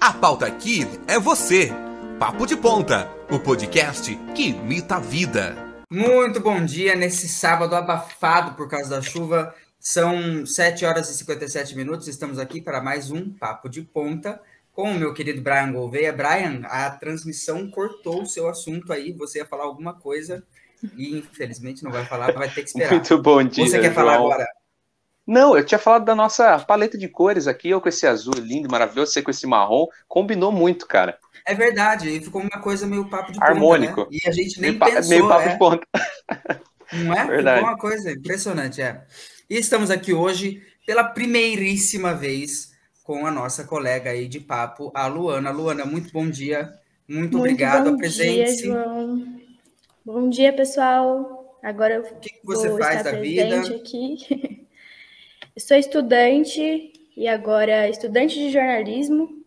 A pauta aqui é você. Papo de Ponta, o podcast que imita a vida. Muito bom dia nesse sábado abafado por causa da chuva. São 7 horas e 57 minutos. Estamos aqui para mais um Papo de Ponta com o meu querido Brian Gouveia. Brian, a transmissão cortou o seu assunto aí. Você ia falar alguma coisa e infelizmente não vai falar, vai ter que esperar. Muito bom dia. Você quer João. falar agora? Não, eu tinha falado da nossa paleta de cores aqui, eu com esse azul lindo, maravilhoso, você com esse marrom, combinou muito, cara. É verdade, e ficou uma coisa meio papo de Harmônico. ponta, né? E a gente nem meio, pensou, meio papo é. de ponta. Não é? Verdade. Ficou uma coisa impressionante, é. E estamos aqui hoje pela primeiríssima vez com a nossa colega aí de papo, a Luana. Luana, muito bom dia. Muito, obrigado. bom Apresente-se. Dia, João. Bom dia, pessoal. Agora eu O que, que você vou faz estar da vida? presente aqui. Sou estudante e agora estudante de jornalismo.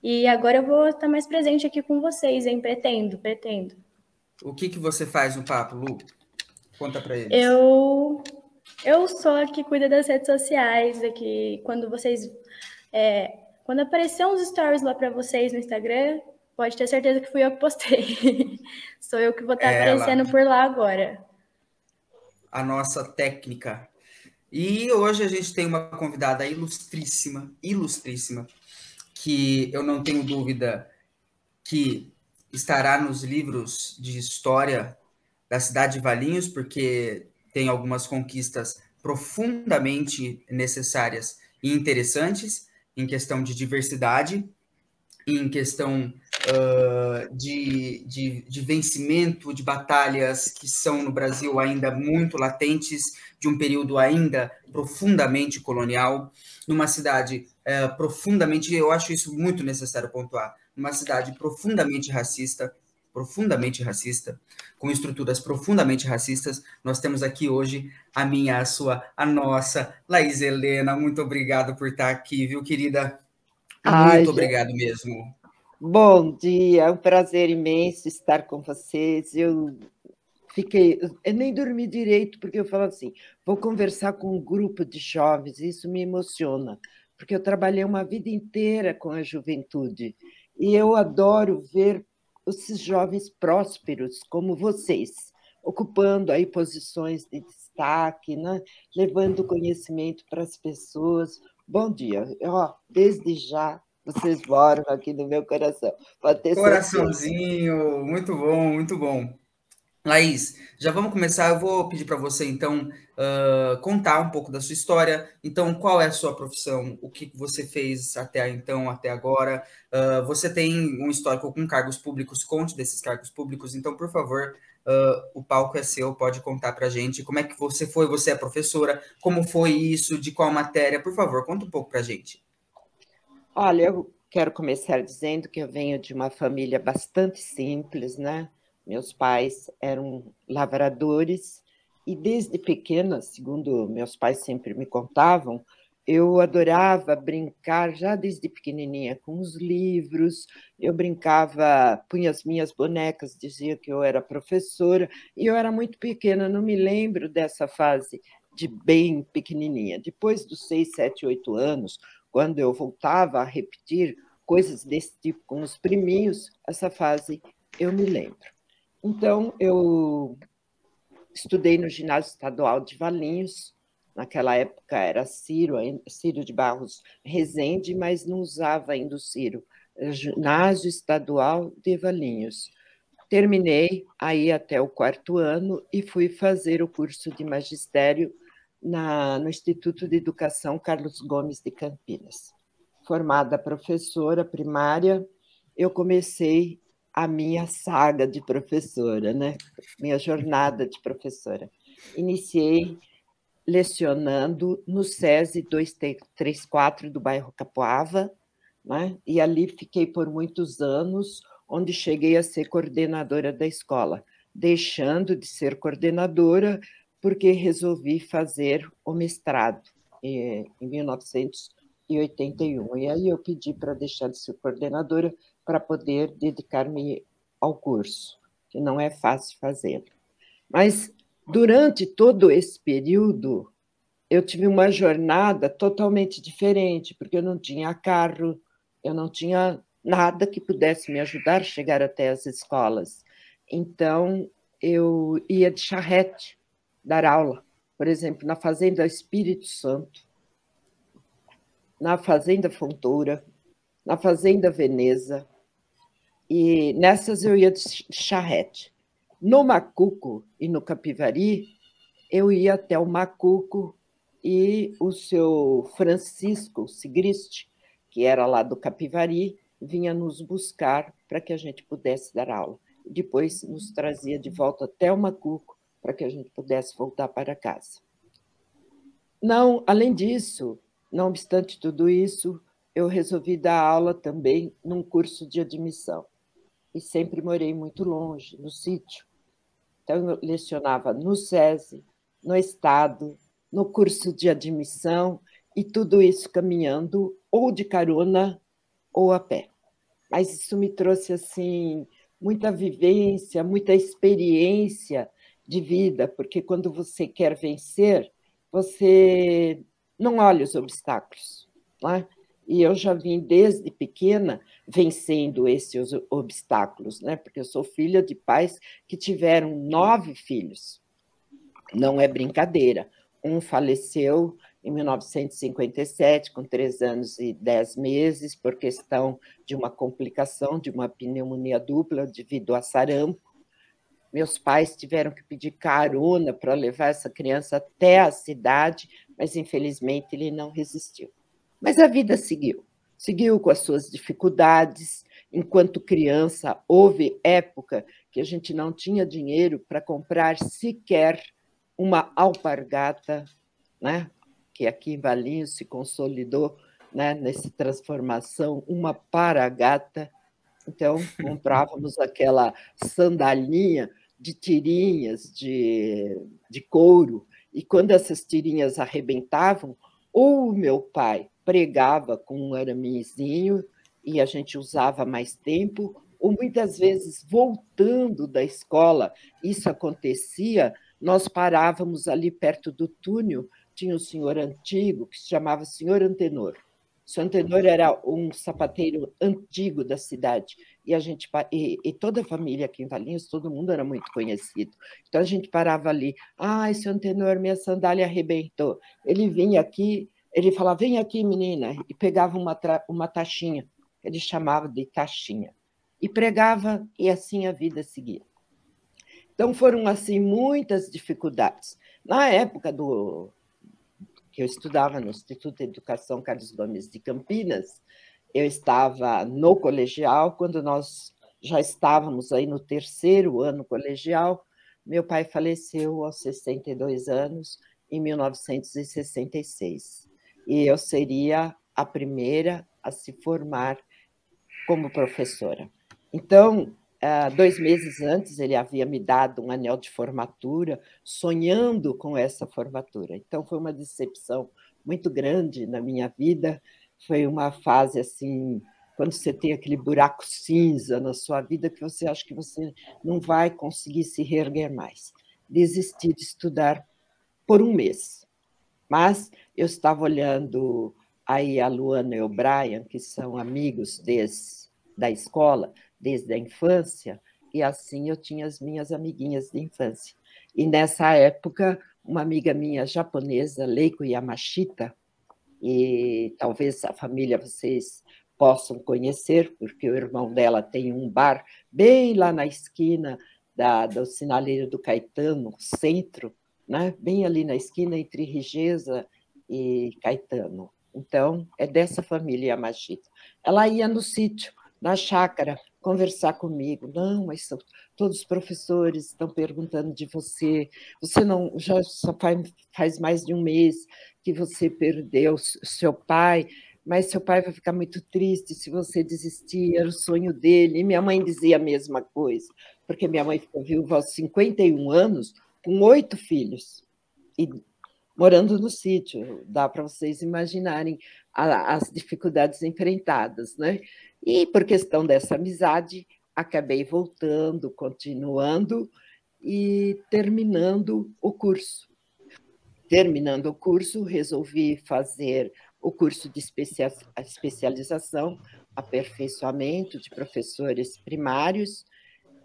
E agora eu vou estar mais presente aqui com vocês, hein? Pretendo, pretendo. O que, que você faz no papo, Lu? Conta pra eles. Eu eu sou a que cuida das redes sociais, aqui quando vocês é, quando aparecer uns stories lá para vocês no Instagram, pode ter certeza que fui eu que postei. sou eu que vou estar Ela. aparecendo por lá agora. a nossa técnica. E hoje a gente tem uma convidada ilustríssima, ilustríssima, que eu não tenho dúvida que estará nos livros de história da cidade de Valinhos, porque tem algumas conquistas profundamente necessárias e interessantes em questão de diversidade, em questão ah, de, de, de vencimento de batalhas que são no Brasil ainda muito latentes, de um período ainda profundamente colonial, numa cidade eh, profundamente, eu acho isso muito necessário pontuar, numa cidade profundamente racista, profundamente racista, com estruturas profundamente racistas, nós temos aqui hoje a minha, a sua, a nossa, Laís Helena, muito obrigado por estar aqui, viu, querida? Ai, Muito gente. obrigado mesmo. Bom dia, é um prazer imenso estar com vocês. Eu fiquei, eu nem dormi direito, porque eu falo assim: vou conversar com um grupo de jovens, isso me emociona, porque eu trabalhei uma vida inteira com a juventude e eu adoro ver esses jovens prósperos como vocês, ocupando aí posições de destaque, né? levando conhecimento para as pessoas. Bom dia, ó, desde já vocês moram aqui no meu coração. Coraçãozinho, muito bom, muito bom. Laís, já vamos começar. Eu vou pedir para você, então, ah, contar um pouco da sua história. Então, qual é a sua profissão? O que você fez até então, até agora? Ah, você tem um histórico com cargos públicos, conte desses cargos públicos. Então, por favor, ah, o palco é seu, pode contar para a gente. Como é que você foi? Você é professora? Como foi isso? De qual matéria? Por favor, conta um pouco para a gente. Olha, eu quero começar dizendo que eu venho de uma família bastante simples, né? Meus pais eram lavradores e desde pequena, segundo meus pais sempre me contavam, eu adorava brincar já desde pequenininha com os livros. Eu brincava, punha as minhas bonecas, dizia que eu era professora e eu era muito pequena, não me lembro dessa fase de bem pequenininha. Depois dos seis, sete, oito anos, quando eu voltava a repetir coisas desse tipo com os priminhos, essa fase eu me lembro. Então, eu estudei no ginásio estadual de Valinhos, naquela época era Ciro, Ciro de Barros Rezende, mas não usava ainda o Ciro, ginásio estadual de Valinhos. Terminei aí até o quarto ano e fui fazer o curso de magistério na, no Instituto de Educação Carlos Gomes de Campinas. Formada professora primária, eu comecei a minha saga de professora, né? Minha jornada de professora. Iniciei lecionando no SESI 234 do bairro Capoava, né? E ali fiquei por muitos anos, onde cheguei a ser coordenadora da escola, deixando de ser coordenadora porque resolvi fazer o mestrado eh, em 1981. E aí eu pedi para deixar de ser coordenadora para poder dedicar-me ao curso, que não é fácil fazê-lo. Mas durante todo esse período, eu tive uma jornada totalmente diferente, porque eu não tinha carro, Eu não tinha nada que pudesse me ajudar a chegar até as escolas. Então, eu ia de charrete dar aula, por exemplo, na Fazenda Espírito Santo, na Fazenda Fontoura, na Fazenda Veneza, e nessas eu ia de charrete. No Macuco e no Capivari, eu ia até o Macuco e o seu Francisco Sigrist, que era lá do Capivari, vinha nos buscar para que a gente pudesse dar aula. Depois nos trazia de volta até o Macuco para que a gente pudesse voltar para casa. Não, além disso, não obstante tudo isso, eu resolvi dar aula também num curso de admissão. E sempre morei muito longe, no sítio. Então, eu lecionava no SESI, no Estado, no curso de admissão, e tudo isso caminhando ou de carona ou a pé. Mas isso me trouxe assim muita vivência, muita experiência de vida, porque quando você quer vencer, você não olha os obstáculos. Né? E eu já vim desde pequena vencendo esses obstáculos, né? porque eu sou filha de pais que tiveram nove filhos. Não é brincadeira. Um faleceu em 1957, com três anos e dez meses, por questão de uma complicação de uma pneumonia dupla devido a sarampo. Meus pais tiveram que pedir carona para levar essa criança até a cidade, mas infelizmente ele não resistiu. Mas a vida seguiu, seguiu com as suas dificuldades. Enquanto criança, houve época que a gente não tinha dinheiro para comprar sequer uma alpargata, né? que aqui em Valinhos se consolidou né? nessa transformação, uma paragata. Então, comprávamos aquela sandalinha de tirinhas de, de couro, e quando essas tirinhas arrebentavam, ou o meu pai pregava com um araminzinho e a gente usava mais tempo, ou muitas vezes voltando da escola, isso acontecia, nós parávamos ali perto do túnel, tinha um senhor antigo que se chamava Senhor Antenor. O senhor Antenor era um sapateiro antigo da cidade e a gente e, e, toda a família aqui em Valinhos, todo mundo era muito conhecido. Então a gente parava ali, ah, esse antenor, minha sandália arrebentou. Ele vinha aqui, ele falava, vem aqui, menina, e pegava uma, uma taxinha, ele chamava de taxinha, e pregava, e assim a vida seguia. Então foram assim muitas dificuldades. Na época do que eu estudava no Instituto de Educação Carlos Gomes de Campinas, eu estava no colegial, quando nós já estávamos aí no terceiro ano colegial, meu pai faleceu aos 62 anos, em 1966. E eu seria a primeira a se formar como professora. Então, ah, dois meses antes, ele havia me dado um anel de formatura, sonhando com essa formatura. Então, foi uma decepção muito grande na minha vida, foi uma fase assim, quando você tem aquele buraco cinza na sua vida que você acha que você não vai conseguir se reerguer mais. Desisti de estudar por um mês. Mas eu estava olhando aí a Luana e o Brian, que são amigos desde, da escola, desde a infância, e assim eu tinha as minhas amiguinhas de infância. E nessa época, uma amiga minha japonesa, Leiko Yamashita, e talvez a família vocês possam conhecer, porque o irmão dela tem um bar bem lá na esquina da, do Sinaleiro do Caetano, centro, né? bem ali na esquina entre Rigeza e Caetano. Então, é dessa família Yamashita. Ela ia no sítio, na chácara, conversar comigo. Não, mas são, todos os professores estão perguntando de você. Você não já faz, faz mais de um mês que você perdeu seu pai, mas seu pai vai ficar muito triste se você desistir, era o sonho dele. E minha mãe dizia a mesma coisa, porque minha mãe ficou viúva aos 51 anos, com oito filhos, e morando no sítio. Dá para vocês imaginarem as dificuldades enfrentadas, né? E por questão dessa amizade, acabei voltando, continuando e terminando o curso. Terminando o curso, resolvi fazer o curso de especialização aperfeiçoamento de professores primários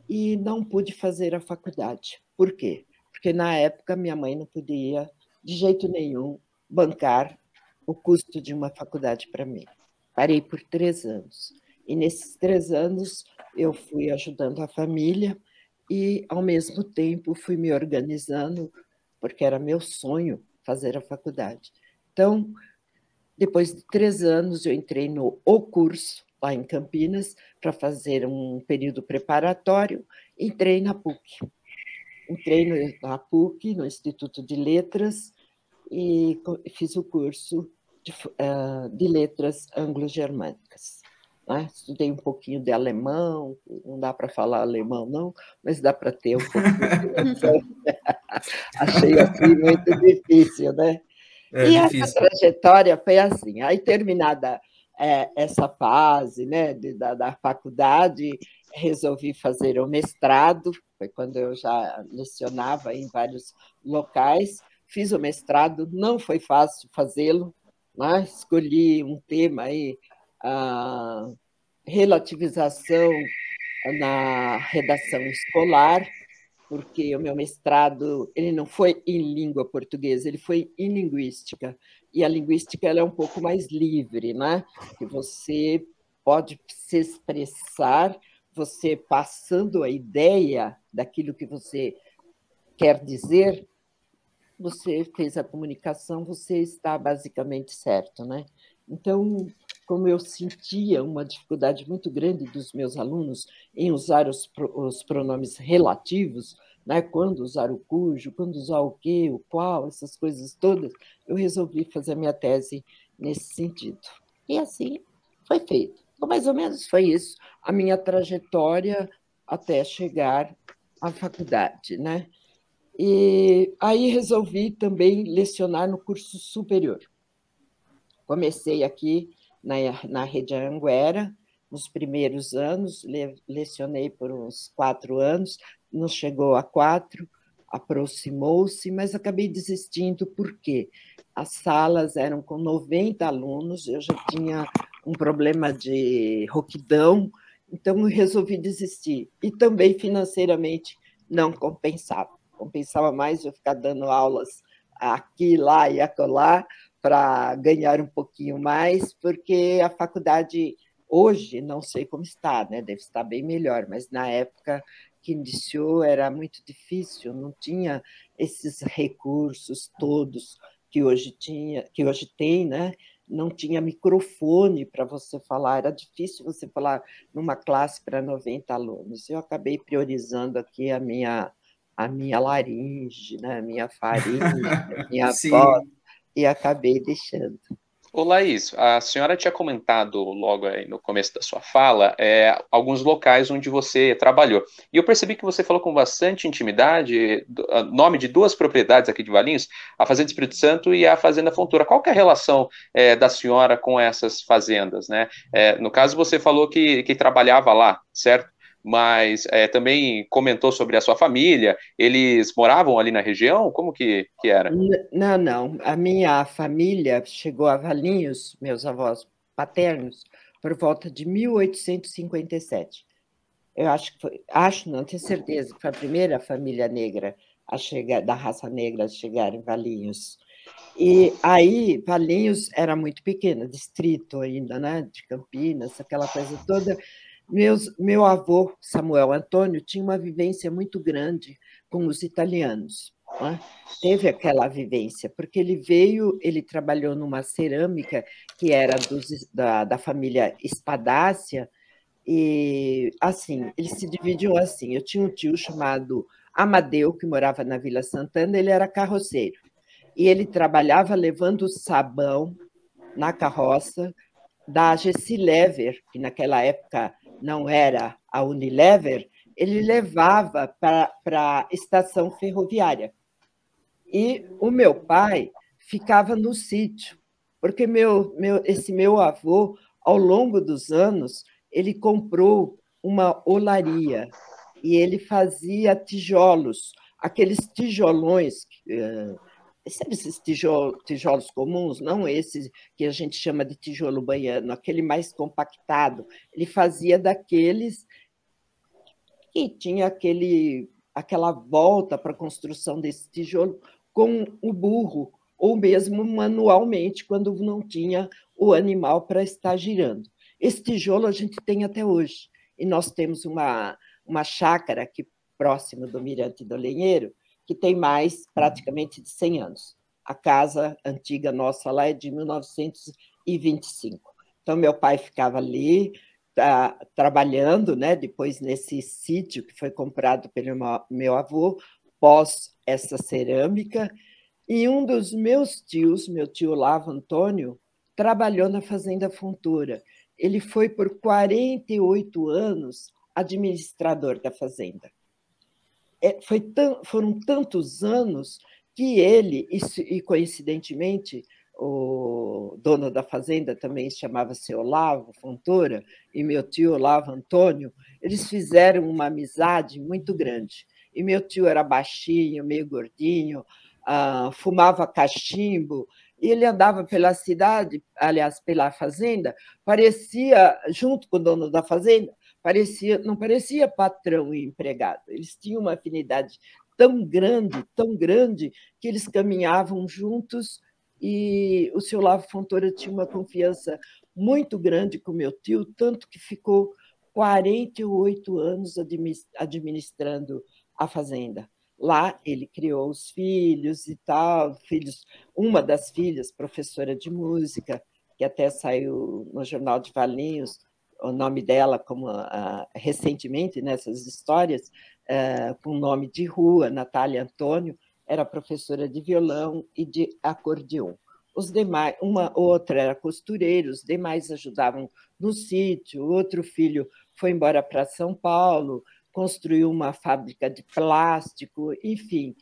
e não pude fazer a faculdade. Por quê? Porque na época minha mãe não podia, de jeito nenhum, bancar o custo de uma faculdade para mim. Parei por três anos. E nesses três anos eu fui ajudando a família e, ao mesmo tempo, fui me organizando, porque era meu sonho fazer a faculdade. Então, depois de três anos, eu entrei no O Curso, lá em Campinas, para fazer um período preparatório. Entrei na PUC. Entrei na PUC, no Instituto de Letras, e fiz o curso de, uh, de Letras Anglo-Germânicas. Né? Estudei um pouquinho de alemão, não dá para falar alemão, não, mas dá para ter um pouquinho. Achei assim muito difícil, né? É e difícil. essa trajetória foi assim. Aí, terminada é, essa fase né, de, da, da faculdade, resolvi fazer o mestrado, foi quando eu já lecionava em vários locais. Fiz o mestrado, não foi fácil fazê-lo, né? escolhi um tema aí a relativização na redação escolar, porque o meu mestrado ele não foi em língua portuguesa, ele foi em linguística. E a linguística ela é um pouco mais livre, né? Que você pode se expressar, você passando a ideia daquilo que você quer dizer, você fez a comunicação, você está basicamente certo, né? Então, como eu sentia uma dificuldade muito grande dos meus alunos em usar os, os pronomes relativos, né? quando usar o cujo, quando usar o que, o qual, essas coisas todas, eu resolvi fazer a minha tese nesse sentido. E assim foi feito. Então, mais ou menos foi isso, a minha trajetória até chegar à faculdade. Né? E aí resolvi também lecionar no curso superior. Comecei aqui na, na Rede Anguera, nos primeiros anos, le, lecionei por uns quatro anos, não chegou a quatro, aproximou-se, mas acabei desistindo, porque as salas eram com 90 alunos, eu já tinha um problema de roquidão, então resolvi desistir. E também financeiramente não compensava. Compensava mais eu ficar dando aulas aqui, lá e acolá, para ganhar um pouquinho mais, porque a faculdade hoje não sei como está, né? Deve estar bem melhor, mas na época que iniciou era muito difícil, não tinha esses recursos todos que hoje tinha, que hoje tem, né? Não tinha microfone para você falar, era difícil você falar numa classe para 90 alunos. Eu acabei priorizando aqui a minha a minha laringe, né? a minha faringe, a minha voz, e acabei deixando. Ô Laís, a senhora tinha comentado logo no começo da sua fala é, alguns locais onde você trabalhou. E eu percebi que você falou com bastante intimidade nome de duas propriedades aqui de Valinhos, a Fazenda Espírito Santo e a Fazenda Fontoura. Qual é a relação é, da senhora com essas fazendas? Né? É, no caso, você falou que, que trabalhava lá, certo? Mas é, também comentou sobre a sua família. Eles moravam ali na região? Como que, que era? Não, não. A minha família chegou a Valinhos, meus avós paternos, por volta de 1857. Eu acho que foi, acho, não tenho certeza, que foi a primeira família negra a chegar, da raça negra a chegar em Valinhos. E aí, Valinhos era muito pequena, distrito ainda, né, de Campinas, aquela coisa toda. Meus, meu avô, Samuel Antônio, tinha uma vivência muito grande com os italianos. Né? Teve aquela vivência, porque ele veio, ele trabalhou numa cerâmica que era dos, da, da família Espadácia, e assim, eles se dividiam assim. Eu tinha um tio chamado Amadeu, que morava na Vila Santana, ele era carroceiro. E ele trabalhava levando sabão na carroça da Gessi Lever, que naquela época não era a Unilever, ele levava para a estação ferroviária. E o meu pai ficava no sítio, porque meu, meu, esse meu avô, ao longo dos anos, ele comprou uma olaria e ele fazia tijolos, aqueles tijolões, eh, sabe esses tijolo, tijolos comuns, não esses que a gente chama de tijolo baiano, aquele mais compactado. Ele fazia daqueles que tinha aquele, aquela volta para a construção desse tijolo com o burro, ou mesmo manualmente, quando não tinha o animal para estar girando. Esse tijolo a gente tem até hoje. E nós temos uma, uma chácara aqui próxima do Mirante do Lenheiro, que tem mais praticamente de 100 anos. A casa antiga nossa lá é de 1925. Então, meu pai ficava ali tá, trabalhando, né? depois nesse sítio que foi comprado pelo meu avô, pós essa cerâmica, e um dos meus tios, meu tio Lavo Antônio, trabalhou na Fazenda Fontoura. Ele foi por 48 anos administrador da fazenda. É, foi foram tantos anos que ele, e coincidentemente, o dono da fazenda também chamava-se Olavo Fontoura, e meu tio Olavo Antônio, eles fizeram uma amizade muito grande. E meu tio era baixinho, meio gordinho, uh, fumava cachimbo, e ele andava pela cidade, aliás, pela fazenda, parecia, junto com o dono da fazenda, parecia, não parecia patrão e empregado. Eles tinham uma afinidade tão grande, tão grande, que eles caminhavam juntos e o seu Lavo Fontoura tinha uma confiança muito grande com meu tio, tanto que ficou 48 anos administrando a fazenda. Lá ele criou os filhos e tal, filhos, uma das filhas, professora de música, que até saiu no Jornal de Valinhos, o nome dela como uh, recentemente nessas histórias, uh, com nome de rua, Natália Antônio, era professora de violão e de acordeon. Os demais, uma outra era costureira, os demais ajudavam no sítio, outro filho foi embora para São Paulo, construiu uma fábrica de plástico, enfim.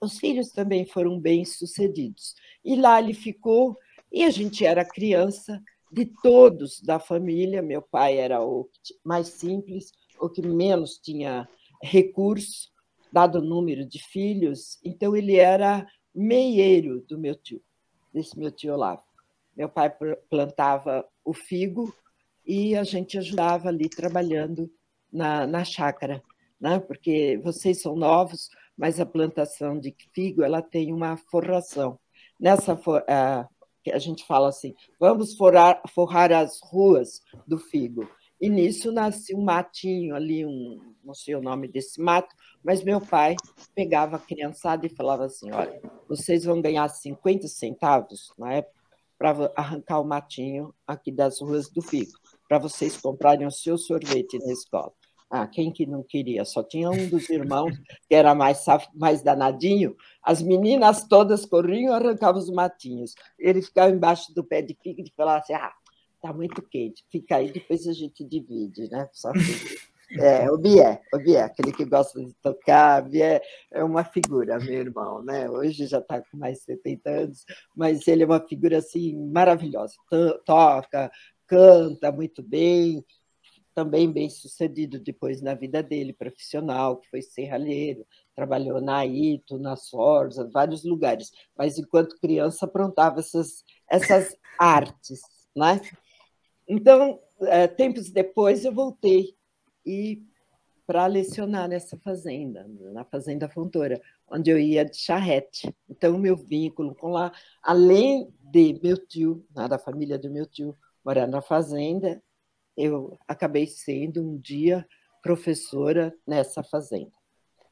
Os filhos também foram bem sucedidos. E lá ele ficou, e a gente era criança, de todos da família. Meu pai era o mais simples, o que menos tinha recurso, dado o número de filhos, então ele era meieiro do meu tio, desse meu tio Olavo. Meu pai plantava o figo e a gente ajudava ali trabalhando na, na chácara, né? porque vocês são novos, mas a plantação de figo ela tem uma forração. Nessa uh, que a gente fala assim, vamos forrar, forrar as ruas do figo. E nisso nasce um matinho ali, um, não sei o nome desse mato, mas meu pai pegava a criançada e falava assim: olha, vocês vão ganhar 50 centavos na época para arrancar o matinho aqui das ruas do Figo, para vocês comprarem o seu sorvete na escola. Ah, quem que não queria? Só tinha um dos irmãos que era mais, mais danadinho. As meninas todas corriam arrancavam os matinhos. Ele ficava embaixo do pé de figo e falava assim: ah, tá muito quente, fica aí, depois a gente divide, né? Só é, o Bié, o Bié, aquele que gosta de tocar, Bié é uma figura, meu irmão, né? Hoje já está com mais de 70 anos, mas ele é uma figura assim maravilhosa. Toca, canta muito bem, também bem sucedido depois na vida dele, profissional, que foi serralheiro, trabalhou na Aito, na Sorza, vários lugares, mas enquanto criança aprontava essas, essas artes, né? Então, é, tempos depois eu voltei e para lecionar nessa fazenda, na Fazenda Fontoura, onde eu ia de charrete. Então, meu vínculo com lá, além de meu tio, da família do meu tio, morar na fazenda, eu acabei sendo um dia professora nessa fazenda.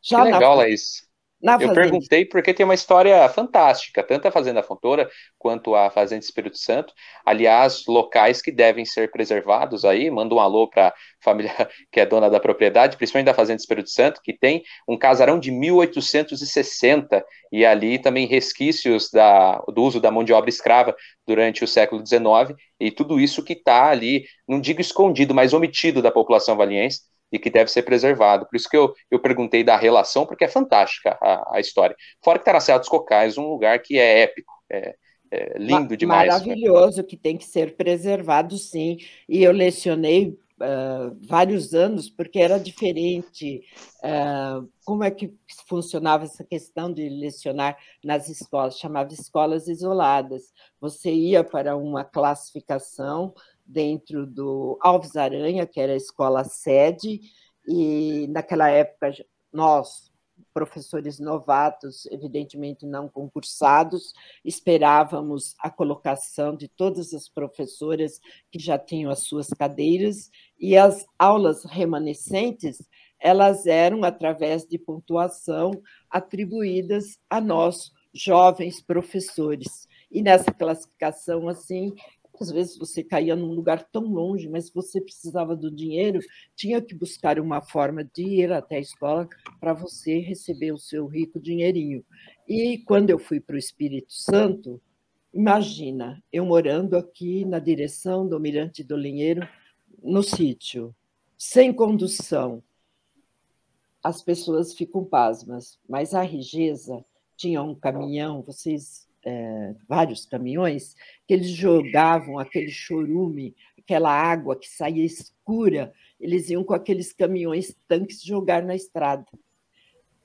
Já que legal, na... Laís. Na eu fazenda... perguntei porque tem uma história fantástica, tanto a Fazenda Fontoura quanto a Fazenda Espírito Santo. Aliás, locais que devem ser preservados aí. Manda um alô para a família que é dona da propriedade, principalmente da Fazenda Espírito Santo, que tem um casarão de 1860 e ali também resquícios da, do uso da mão de obra escrava durante o século XIX. E tudo isso que está ali, não digo escondido, mas omitido da população valiense e que deve ser preservado. Por isso que eu, eu perguntei da relação, porque é fantástica a, a história. Fora que Serra dos Cocais, um lugar que é épico, é, é lindo demais. Maravilhoso, que tem que ser preservado, sim. E eu lecionei uh, vários anos, porque era diferente uh, como é que funcionava essa questão de lecionar nas escolas, chamava escolas isoladas. Você ia para uma classificação dentro do Alves Aranha, que era a escola sede, e naquela época nós, professores novatos, evidentemente não concursados, esperávamos a colocação de todas as professoras que já tinham as suas cadeiras, e as aulas remanescentes, elas eram através de pontuação atribuídas a nós, jovens professores. E nessa classificação, assim, às vezes você caía num lugar tão longe, mas você precisava do dinheiro, tinha que buscar uma forma de ir até a escola para você receber o seu rico dinheirinho. E quando eu fui para o Espírito Santo, imagina, eu morando aqui na direção do Mirante do Linheiro, no sítio, sem condução. As pessoas ficam pasmas, mas a Rigeza tinha um caminhão, vocês é, vários caminhões, que eles jogavam aquele chorume, aquela água que saía escura, eles iam com aqueles caminhões tanques jogar na estrada.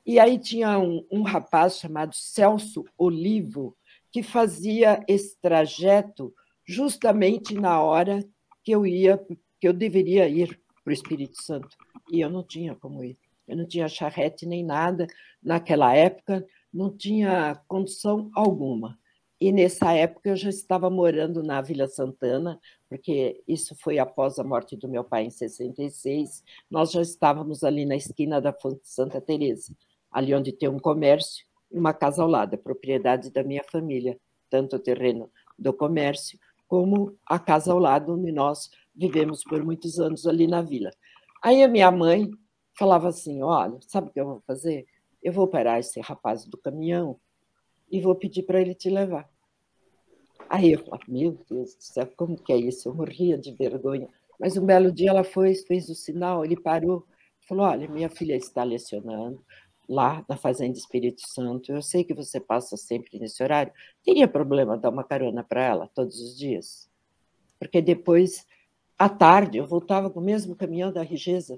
E aí tinha um, um rapaz chamado Celso Olivo, que fazia esse trajeto justamente na hora que eu ia, que eu deveria ir para o Espírito Santo. E eu não tinha como ir. Eu não tinha charrete nem nada. Naquela época, não tinha condição alguma. E nessa época eu já estava morando na Vila Santana, porque isso foi após a morte do meu pai em 66. Nós já estávamos ali na esquina da Fonte Santa Teresa, ali onde tem um comércio e uma casa ao lado, a propriedade da minha família, tanto o terreno do comércio como a casa ao lado, onde nós vivemos por muitos anos ali na vila. Aí a minha mãe falava assim: Olha, sabe o que eu vou fazer? Eu vou parar esse rapaz do caminhão e vou pedir para ele te levar. Aí eu falei, meu Deus do céu, como que é isso? Eu morria de vergonha. Mas um belo dia ela foi, fez o sinal, ele parou, falou, olha, minha filha está lecionando lá na Fazenda Espírito Santo, eu sei que você passa sempre nesse horário, teria problema dar uma carona para ela todos os dias? Porque depois, à tarde, eu voltava com o mesmo caminhão da Rigeza,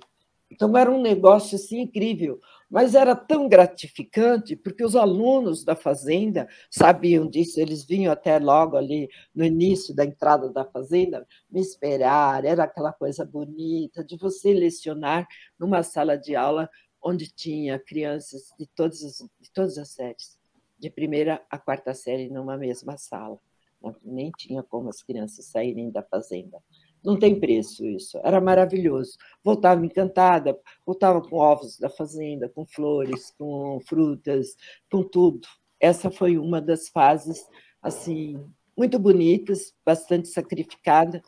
então, era um negócio assim, incrível, mas era tão gratificante, porque os alunos da fazenda sabiam disso, eles vinham até logo ali no início da entrada da fazenda me esperar, era aquela coisa bonita de você lecionar numa sala de aula onde tinha crianças de todas as, de todas as séries, de primeira a quarta série numa mesma sala. Nem tinha como as crianças saírem da fazenda. Não tem preço isso. Era maravilhoso. Voltava encantada, voltava com ovos da fazenda, com flores, com frutas, com tudo. Essa foi uma das fases assim muito bonitas, bastante sacrificada.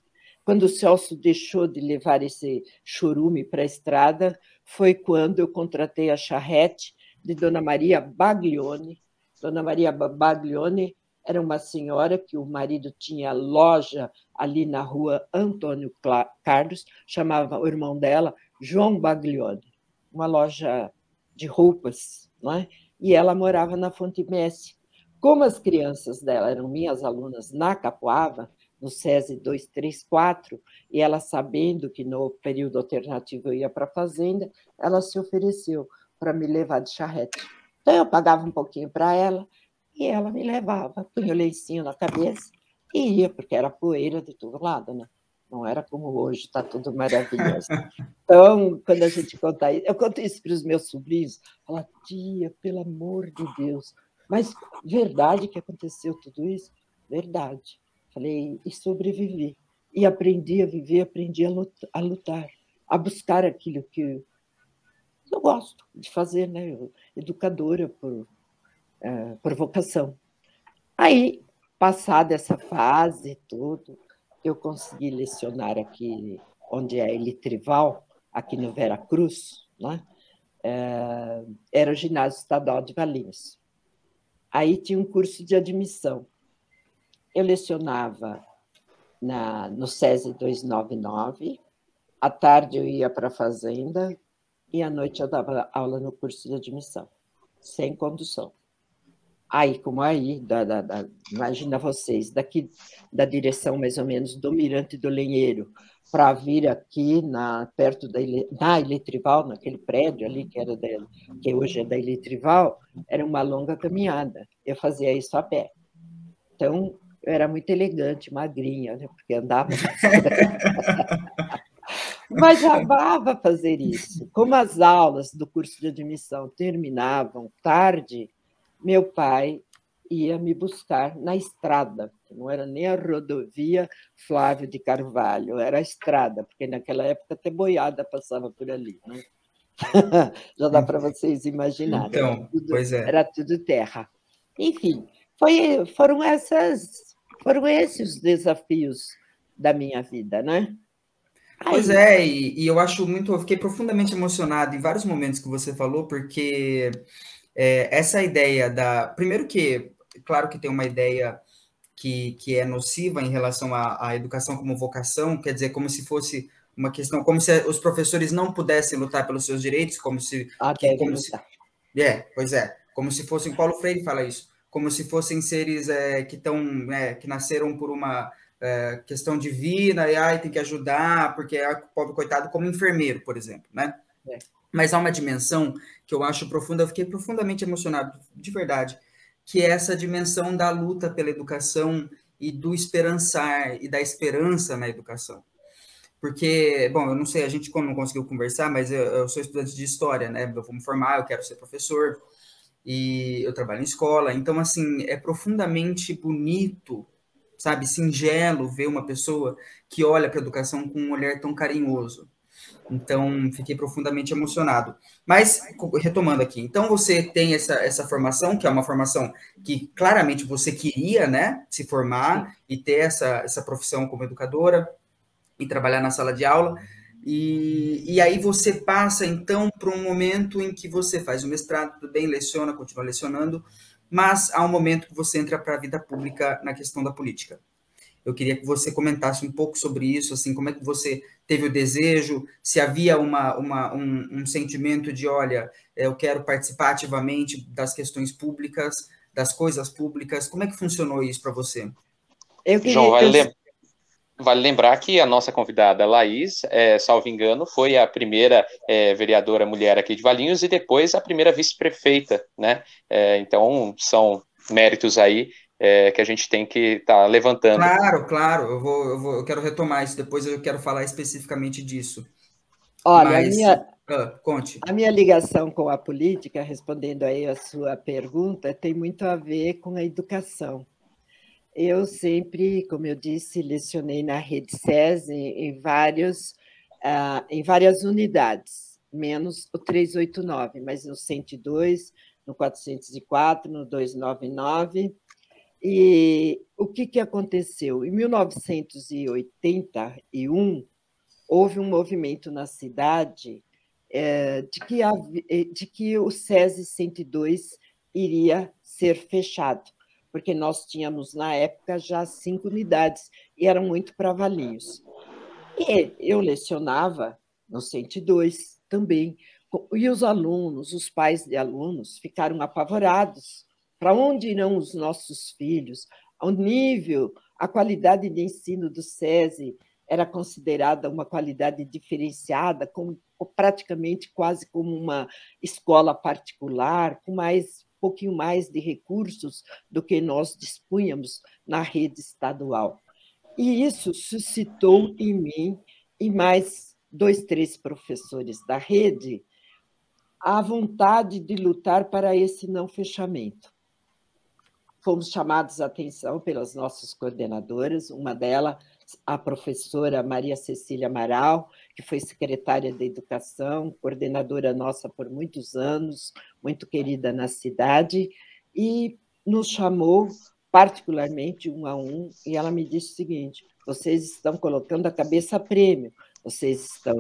Quando o Celso deixou de levar esse chorume para a estrada, foi quando eu contratei a charrete de Dona Maria Baglione. Dona Maria Baglione era uma senhora que o marido tinha loja ali na rua Antônio Carlos, chamava o irmão dela João Baglione, uma loja de roupas, não é? e ela morava na Fonte Messi. Como as crianças dela eram minhas alunas na Capoava, no SESI 234, e ela sabendo que no período alternativo eu ia para a fazenda, ela se ofereceu para me levar de charrete. Então eu pagava um pouquinho para ela, e ela me levava, punha o leicinho na cabeça e ia, porque era poeira de todo lado, né? Não era como hoje, está tudo maravilhoso. Então, quando a gente conta isso, eu conto isso para os meus sobrinhos, fala, tia, pelo amor de Deus, mas verdade que aconteceu tudo isso? Verdade. Falei, e sobrevivi. E aprendi a viver, aprendi a lutar, a, lutar, a buscar aquilo que eu gosto de fazer, né? educadora por, é, provocação. Aí, passada essa fase tudo, eu consegui lecionar aqui onde é Elitrival, aqui no Vera Cruz, né? É, era o ginásio estadual de Valinhos. Aí tinha um curso de admissão. Eu lecionava na, no SESI 299, à tarde eu ia para a fazenda e à noite eu dava aula no curso de admissão, sem condução aí como aí, da, da, da, imagina vocês, daqui da direção mais ou menos do Mirante do Lenheiro para vir aqui na perto da na Eletrival, naquele prédio ali que era da, que hoje é da Eletrival, era uma longa caminhada. Eu fazia isso a pé. Então, eu era muito elegante, magrinha, né? porque andava. Mas amava fazer isso. Como as aulas do curso de admissão terminavam tarde, meu pai ia me buscar na estrada, não era nem a rodovia Flávio de Carvalho, era a estrada, porque naquela época até boiada passava por ali. Né? Já dá para vocês imaginarem. Então, era tudo, pois é. Era tudo terra. Enfim, foi, foram essas, foram esses os desafios da minha vida, né? Pois é, e, e, eu acho muito, eu fiquei profundamente emocionado em vários momentos que você falou, porque é, essa ideia da. Primeiro que, claro que tem uma ideia que, que é nociva em relação à, à educação como vocação, quer dizer, como se fosse uma questão, como se os professores não pudessem lutar pelos seus direitos, como se. Ah, que, como se é, pois é, como se fossem. Paulo Freire fala isso, como se fossem seres é, que estão, é, que nasceram por uma é, questão divina e ai, tem que ajudar, porque é pobre coitado, como enfermeiro, por exemplo, né? É. Mas há uma dimensão que eu acho profunda, eu fiquei profundamente emocionado, de verdade, que é essa dimensão da luta pela educação e do esperançar e da esperança na educação. Porque, bom, eu não sei, a gente não conseguiu conversar, mas eu, eu sou estudante de história, né? Eu vou me formar, eu quero ser professor e eu trabalho em escola. Então, assim, é profundamente bonito sabe, singelo ver uma pessoa que olha para a educação com um olhar tão carinhoso. Então, fiquei profundamente emocionado. Mas, retomando aqui, então você tem essa, essa formação, que é uma formação que claramente você queria, né, se formar e ter essa, essa profissão como educadora e trabalhar na sala de aula. E, e aí você passa, então, para um momento em que você faz o mestrado, tudo bem, leciona, continua lecionando, mas há um momento que você entra para a vida pública na questão da política. Eu queria que você comentasse um pouco sobre isso, assim, como é que você teve o desejo, se havia uma, uma um, um, sentimento de, olha, eu quero participar ativamente das questões públicas, das coisas públicas, como é que funcionou isso para você? Eu queria, João, vale, lem vale, lembrar que a nossa convidada Laís, é, salvo engano, foi a primeira é, vereadora mulher aqui de Valinhos e depois a primeira vice-prefeita, né? É, então, são méritos aí é, que a gente tem que estar tá levantando. Claro, claro, eu vou, eu vou, eu quero retomar isso, depois eu quero falar especificamente disso. Olha, Mas, a minha, ah, conte. A minha ligação com a política, respondendo aí a sua pergunta, tem muito a ver com a educação. Eu sempre, como eu disse, lecionei na rede SES em, em vários, uh, em várias unidades, menos o 389, mas no 102, no 404, no 299, e o que, que aconteceu? Em 1981, houve um movimento na cidade é, de, que a, é, de que o SESI 102 iria ser fechado, porque nós tínhamos, na época, já cinco unidades e eram muito para valinhos. E eu lecionava no 102 também, e os alunos, os pais de alunos, ficaram apavorados para onde irão os nossos filhos? Ao nível, a qualidade de ensino do SESI era considerada uma qualidade diferenciada, como, praticamente quase como uma escola particular, com mais um pouquinho mais de recursos do que nós dispunhamos na rede estadual. E isso suscitou em mim e mais dois, três professores da rede a vontade de lutar para esse não fechamento fomos chamados a atenção pelas nossas coordenadoras, uma delas, a professora Maria Cecília Amaral, que foi secretária de Educação, coordenadora nossa por muitos anos, muito querida na cidade, e nos chamou particularmente um a um, e ela me disse o seguinte: vocês estão colocando a cabeça a prêmio, vocês estão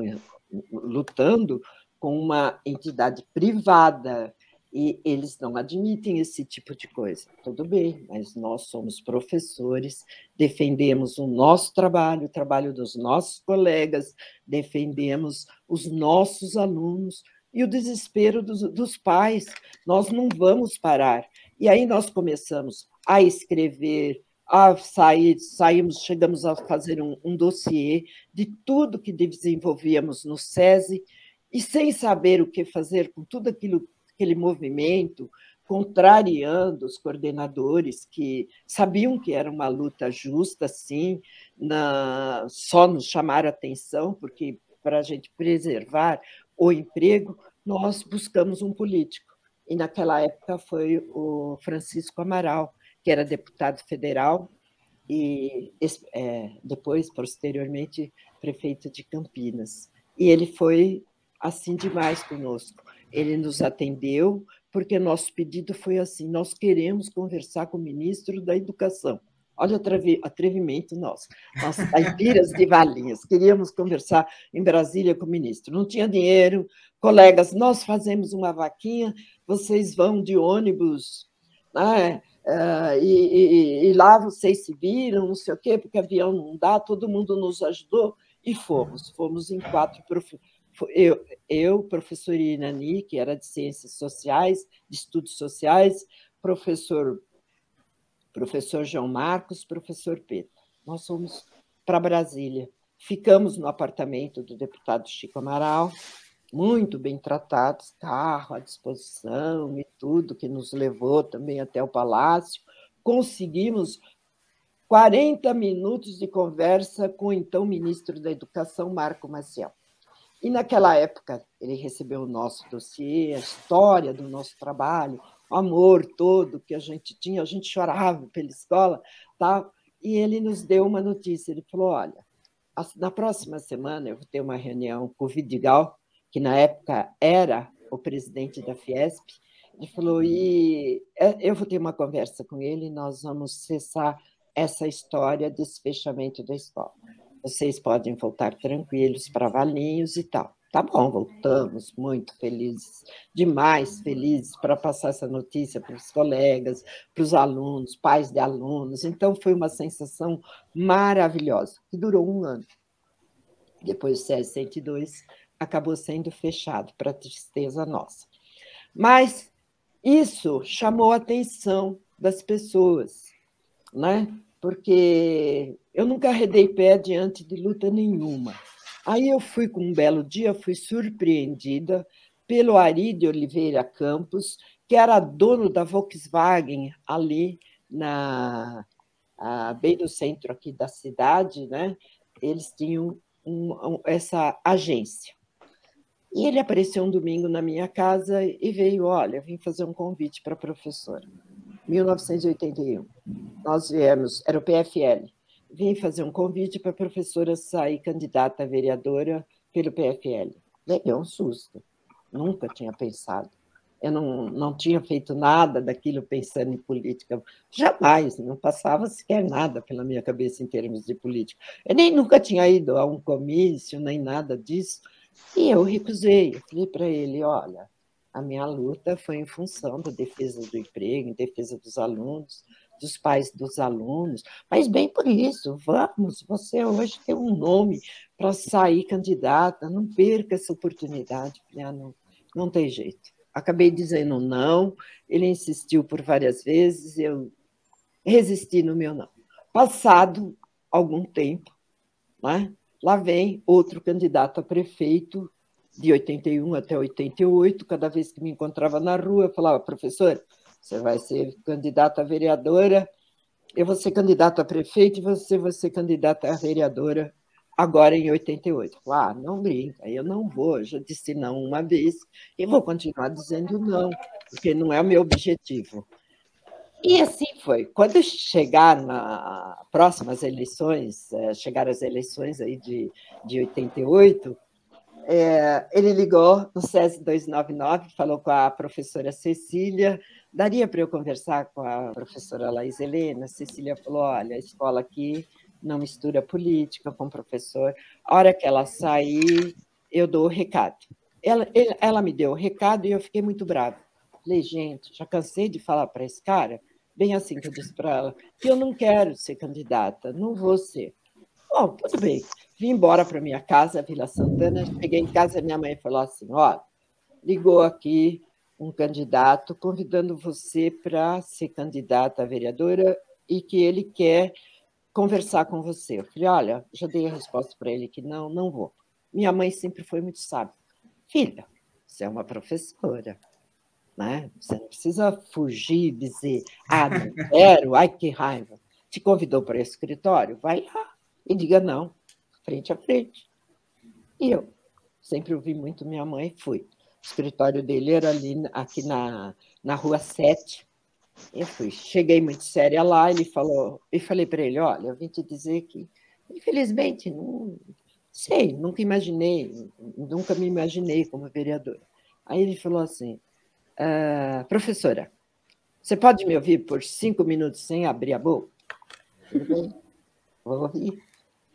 lutando com uma entidade privada e eles não admitem esse tipo de coisa. Tudo bem, mas nós somos professores, defendemos o nosso trabalho, o trabalho dos nossos colegas, defendemos os nossos alunos e o desespero dos, dos pais. Nós não vamos parar. E aí nós começamos a escrever a sair, saímos, chegamos a fazer um, um dossiê de tudo que desenvolvíamos no SESI, e sem saber o que fazer com tudo aquilo, aquele movimento, contrariando os coordenadores que sabiam que era uma luta justa, sim, na, só nos chamaram atenção, porque para a gente preservar o emprego, nós buscamos um político. E naquela época foi o Francisco Amaral, que era deputado federal e é, depois, posteriormente, prefeito de Campinas. E ele foi assim demais conosco. Ele nos atendeu, porque nosso pedido foi assim: nós queremos conversar com o ministro da Educação. Olha o atrevimento nosso, nós caipiras de Valinhas, queríamos conversar em Brasília com o ministro. Não tinha dinheiro, colegas, nós fazemos uma vaquinha, vocês vão de ônibus, né? Uh, e, e, e, lá vocês se viram, não sei o quê, porque avião não dá, todo mundo nos ajudou e fomos. Fomos em quatro. Prof... Eu, eu, professor Inani, que era de Ciências Sociais, de Estudos Sociais, professor, professor João Marcos, professor Pedro. Nós fomos para Brasília. Ficamos no apartamento do deputado Chico Amaral, muito bem tratados, carro à disposição e tudo, que nos levou também até o palácio. Conseguimos 40 minutos de conversa com o então ministro da Educação, Marco Maciel. E naquela época ele recebeu o nosso dossiê, a história do nosso trabalho, o amor todo que a gente tinha, a gente chorava pela escola, tá? E ele nos deu uma notícia, ele falou: "Olha, na próxima semana eu vou ter uma reunião com o Vidigal, que na época era o presidente da Fiesp, ele falou: e é, eu vou ter uma conversa com ele e nós vamos cessar essa história desse fechamento da escola. Vocês podem voltar tranquilos para Valinhos e tal. Tá bom, voltamos muito felizes, demais felizes para passar essa notícia para os colegas, para os alunos, pais de alunos. Então, foi uma sensação maravilhosa, que durou um ano. Depois do CS 102, acabou sendo fechado, para tristeza nossa. Mas isso chamou a atenção das pessoas, né? Porque eu nunca arredei pé diante de luta nenhuma. Aí eu fui com um belo dia, fui surpreendida pelo Ari de Oliveira Campos, que era dono da Volkswagen ali na bem no centro aqui da cidade, né? Eles tinham um, um, essa agência. E ele apareceu um domingo na minha casa e veio, olha, vim fazer um convite para a professora. 1981. Nós viemos, era o PFL. Vim fazer um convite para a professora sair candidata a vereadora pelo PFL. Levei um susto. Nunca tinha pensado. Eu não, não tinha feito nada daquilo pensando em política. Jamais, não passava sequer nada pela minha cabeça em termos de política. Eu nem nunca tinha ido a um comício, nem nada disso. E eu recusei. Eu falei para ele: olha, a minha luta foi em função da defesa do emprego, em defesa dos alunos, dos pais dos alunos, mas bem por isso, vamos, você hoje tem um nome para sair candidata, não perca essa oportunidade. Ah, não, não tem jeito. Acabei dizendo não, ele insistiu por várias vezes, eu resisti no meu não. Passado algum tempo, né, lá vem outro candidato a prefeito de 81 até 88, cada vez que me encontrava na rua, eu falava, professor, você vai ser candidata a vereadora, eu vou ser candidata a prefeito e você vai ser candidata a vereadora agora em 88. Ah, não brinca, eu não vou, eu já disse não uma vez e vou continuar dizendo não, porque não é o meu objetivo. E assim foi. Quando chegar nas próximas eleições, eh, chegar as eleições aí de, de 88, é, ele ligou no SES 299, falou com a professora Cecília, daria para eu conversar com a professora Laís Helena? Cecília falou, olha, a escola aqui não mistura política com o professor. A hora que ela sair, eu dou o recado. Ela, ele, ela me deu o recado e eu fiquei muito brava. Falei, gente, já cansei de falar para esse cara, bem assim que eu disse para ela, que eu não quero ser candidata, não vou ser. Bom, tudo bem. Vim embora para minha casa, Vila Santana. Cheguei em casa, minha mãe falou assim: ó, ligou aqui um candidato convidando você para ser candidata a vereadora e que ele quer conversar com você. Eu falei, olha, já dei a resposta para ele que não, não vou. Minha mãe sempre foi muito sábia. Filha, você é uma professora, né? Você não precisa fugir, dizer, ah, não quero, ai que raiva. Te convidou para o escritório? Vai lá e diga não, frente a frente. E eu sempre ouvi muito minha mãe, fui. O escritório dele era ali, aqui na, na rua 7. Eu fui, cheguei muito séria lá, ele falou, e falei para ele, olha, eu vim te dizer que, infelizmente, não sei, nunca imaginei, nunca me imaginei como vereadora. Aí ele falou assim, ah, professora, você pode me ouvir por cinco minutos sem abrir a boca? Vou ouvir.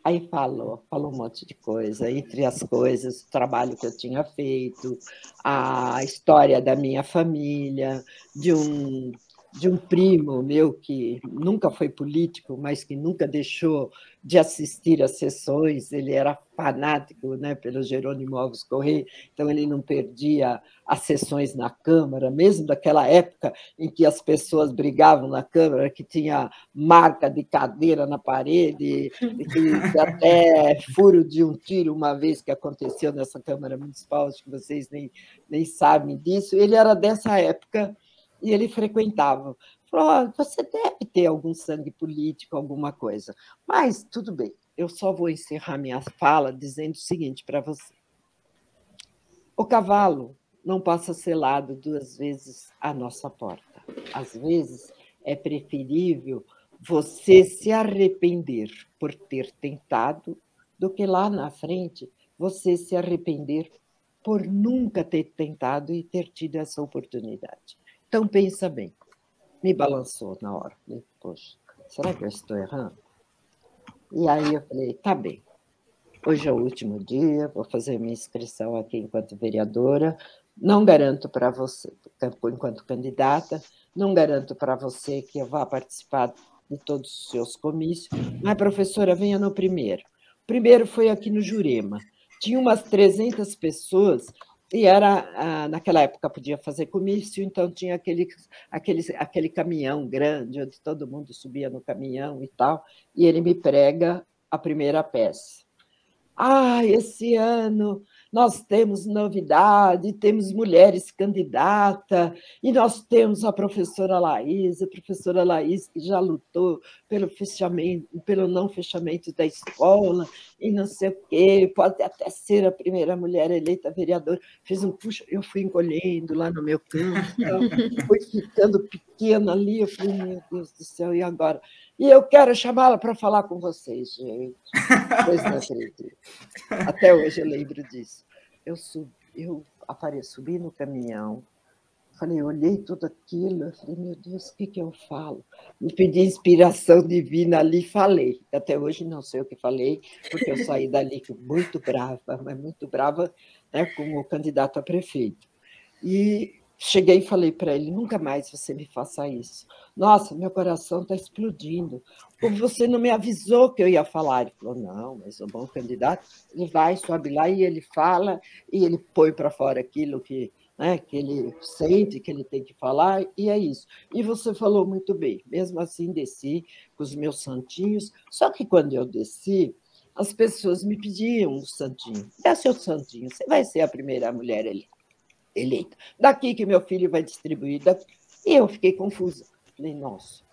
Aí falou, falou um monte de coisa, entre as coisas, o trabalho que eu tinha feito, a história da minha família, de um de um primo meu que nunca foi político, mas que nunca deixou de assistir às sessões. Ele era fanático né, pelo Jerônimo Alves Correia, então ele não perdia as sessões na Câmara, mesmo daquela época em que as pessoas brigavam na Câmara, que tinha marca de cadeira na parede, até furo de um tiro uma vez que aconteceu nessa Câmara Municipal, acho que vocês nem, nem sabem disso. Ele era dessa época e ele frequentava. Falou: oh, você deve ter algum sangue político, alguma coisa. Mas tudo bem, eu só vou encerrar minha fala dizendo o seguinte para você. O cavalo não passa selado duas vezes à nossa porta. Às vezes é preferível você se arrepender por ter tentado do que lá na frente você se arrepender por nunca ter tentado e ter tido essa oportunidade. Então, pensa bem. Me balançou na hora. Falei, poxa, será que eu estou errando? E aí eu falei, tá bem. Hoje é o último dia, vou fazer minha inscrição aqui enquanto vereadora. Não garanto para você, enquanto candidata, não garanto para você que eu vá participar de todos os seus comícios, mas, professora, venha no primeiro. O primeiro foi aqui no Jurema. Tinha umas 300 pessoas e era, naquela época podia fazer comício, então tinha aquele, aquele, aquele caminhão grande, onde todo mundo subia no caminhão e tal, e ele me prega a primeira peça. Ah, esse ano nós temos novidade, temos mulheres candidata, e nós temos a professora Laís, a professora Laís que já lutou pelo fechamento, pelo não fechamento da escola, e não sei o quê, pode até ser a primeira mulher eleita vereadora. Fiz um puxo, eu fui encolhendo lá no meu canto, fui ficando pequena ali, eu falei, meu Deus do céu, e agora? E eu quero chamá-la para falar com vocês, gente. Pois não acredito. Até hoje eu lembro disso. Eu, subi, eu apareci, subi no caminhão, falei, olhei tudo aquilo, falei, meu Deus, o que, que eu falo? Me pedi inspiração divina ali falei. Até hoje não sei o que falei, porque eu saí dali muito brava, mas muito brava né, como candidato a prefeito. E Cheguei e falei para ele: nunca mais você me faça isso. Nossa, meu coração está explodindo. Como você não me avisou que eu ia falar? Ele falou: não, mas o bom candidato, ele vai, sobe lá e ele fala, e ele põe para fora aquilo que, né, que ele sente que ele tem que falar, e é isso. E você falou muito bem. Mesmo assim, desci com os meus santinhos. Só que quando eu desci, as pessoas me pediam um santinho. Dá seu santinho, você vai ser a primeira mulher ali eleita. Daqui que meu filho vai distribuir. Daqui. E eu fiquei confusa. Falei, nossa.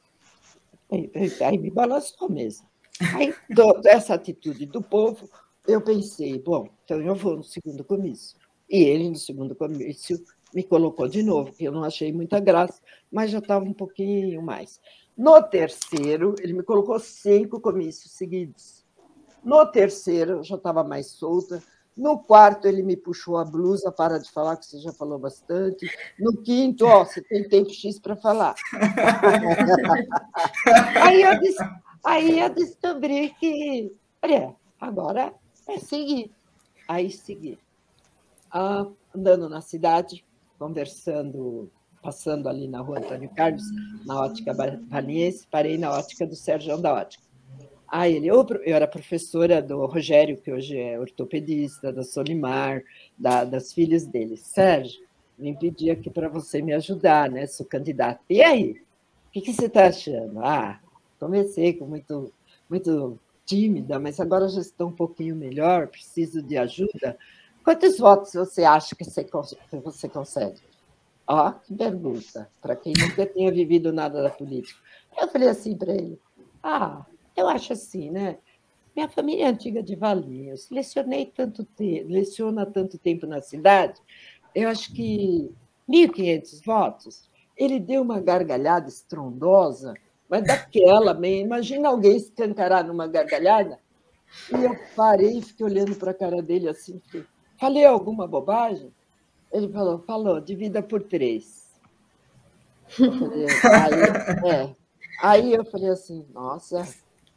Aí, aí me balançou mesmo. Aí, dessa atitude do povo, eu pensei, bom, então eu vou no segundo comício. E ele, no segundo comício, me colocou de novo, que eu não achei muita graça, mas já estava um pouquinho mais. No terceiro, ele me colocou cinco comícios seguidos. No terceiro, eu já estava mais solta, no quarto, ele me puxou a blusa, para de falar, que você já falou bastante. No quinto, ó, você tem tempo X para falar. aí, eu des... aí eu descobri que, olha, agora é seguir. Aí segui. Ah, andando na cidade, conversando, passando ali na rua Antônio Carlos, na ótica Valiense, parei na ótica do Sérgio da Ótica. Ah, ele, eu, eu era professora do Rogério, que hoje é ortopedista, da Solimar, da, das filhas dele. Sérgio, vim pedir aqui para você me ajudar, né? Sou candidata. E aí? O que, que você está achando? Ah, Comecei com muito, muito tímida, mas agora já estou um pouquinho melhor, preciso de ajuda. Quantos votos você acha que você, que você consegue? Ó, oh, que pergunta, para quem nunca tinha vivido nada da política. Eu falei assim para ele: ah, eu acho assim, né? Minha família é antiga de Valinhos, lecionei tanto tempo, leciono há tanto tempo na cidade, eu acho que 1.500 votos. Ele deu uma gargalhada estrondosa, mas daquela, imagina alguém escancarar numa gargalhada. E eu parei e fiquei olhando para a cara dele assim, falei alguma bobagem? Ele falou, falou, divida por três. Eu falei, aí, é. aí eu falei assim, nossa,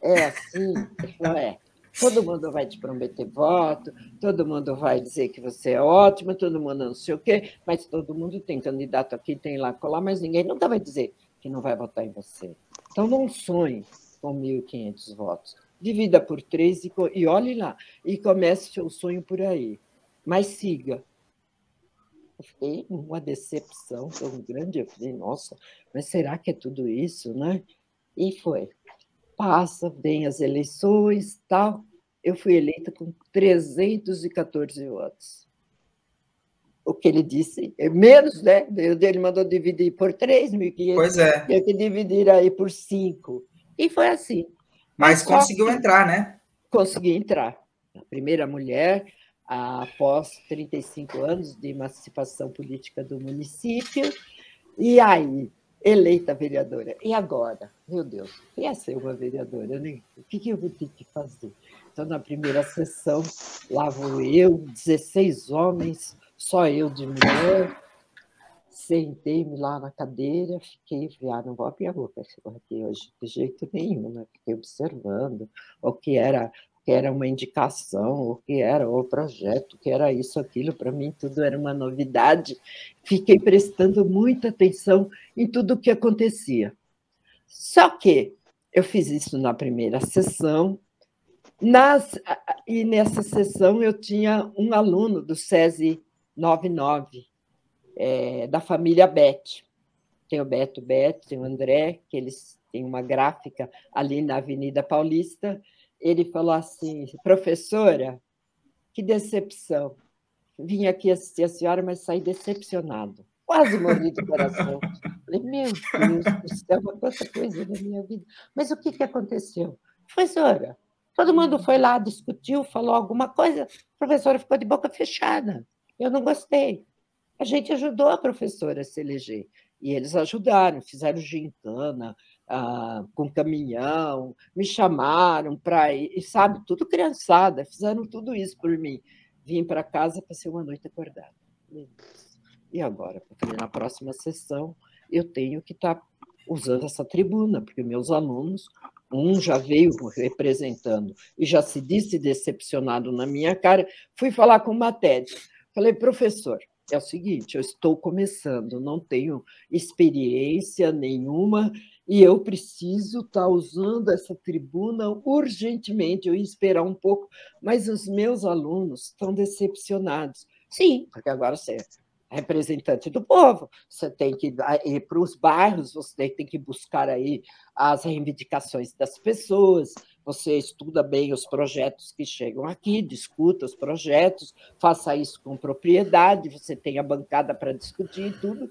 é assim? Falou, é. Todo mundo vai te prometer voto, todo mundo vai dizer que você é ótimo, todo mundo não sei o quê, mas todo mundo tem candidato aqui, tem lá, colar, mas ninguém nunca vai dizer que não vai votar em você. Então não sonhe com 1.500 votos. Divida por três e, e olhe lá, e comece seu sonho por aí. Mas siga, eu fiquei uma decepção tão grande. Eu falei, nossa, mas será que é tudo isso, né? E foi. Passa, vem as eleições, tal. Eu fui eleita com 314 votos. O que ele disse, é menos, né? Ele mandou dividir por 3.500. Pois é. Tinha que dividir aí por 5. E foi assim. Mas conseguiu entrar, né? Consegui entrar. A primeira mulher, após 35 anos de emancipação política do município. E aí, eleita vereadora. E agora? Meu Deus, ia ser uma vereadora, né? o que, eu vou ter que fazer? Então, na primeira sessão, lá vou eu, 16 homens, só eu de mulher, sentei-me lá na cadeira, fiquei, falei, ah, não vou abrir a boca aqui hoje de jeito nenhum, né? Fiquei observando o que era que era uma indicação, o que era o projeto, o que era isso, aquilo, para mim tudo era uma novidade. Fiquei prestando muita atenção em tudo o que acontecia. Só que eu fiz isso na primeira sessão, nas, e nessa sessão eu tinha um aluno do SESI 99, é, da família Beth. Tem o Beto Beth, tem o André, que eles têm uma gráfica ali na Avenida Paulista, ele falou assim: professora, que decepção. Vim aqui assistir a senhora, mas saí decepcionado. Quase morri de coração. Falei, meu Deus do céu, quanta coisa na minha vida. Mas o que, que aconteceu? Professora, todo mundo foi lá, discutiu, falou alguma coisa, a professora ficou de boca fechada. Eu não gostei. A gente ajudou a professora a se eleger. E eles ajudaram, fizeram gincana, ah, com caminhão, me chamaram para ir, sabe, tudo criançada, fizeram tudo isso por mim. Vim para casa, passei uma noite acordada. E agora? Porque na próxima sessão eu tenho que estar tá usando essa tribuna, porque meus alunos, um já veio representando e já se disse decepcionado na minha cara, fui falar com uma TED. Falei, professor, é o seguinte, eu estou começando, não tenho experiência nenhuma e eu preciso estar tá usando essa tribuna urgentemente. Eu ia esperar um pouco, mas os meus alunos estão decepcionados. Sim, porque agora você é representante do povo, você tem que ir para os bairros, você tem que buscar aí as reivindicações das pessoas, você estuda bem os projetos que chegam aqui, discuta os projetos, faça isso com propriedade, você tem a bancada para discutir tudo.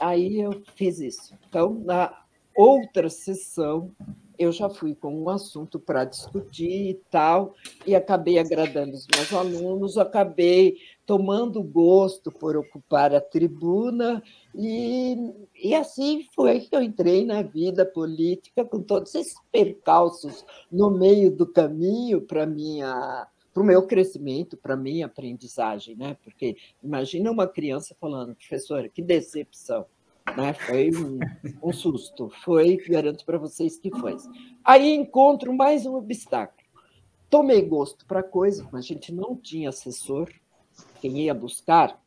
Aí eu fiz isso. Então, na, outra sessão, eu já fui com um assunto para discutir e tal, e acabei agradando os meus alunos, acabei tomando gosto por ocupar a tribuna, e, e assim foi que eu entrei na vida política, com todos esses percalços no meio do caminho para minha para o meu crescimento, para a minha aprendizagem, né? Porque imagina uma criança falando, professora, que decepção né? Foi um, um susto. Foi, garanto para vocês que foi. Aí encontro mais um obstáculo. Tomei gosto para a coisa, mas a gente não tinha assessor, quem ia buscar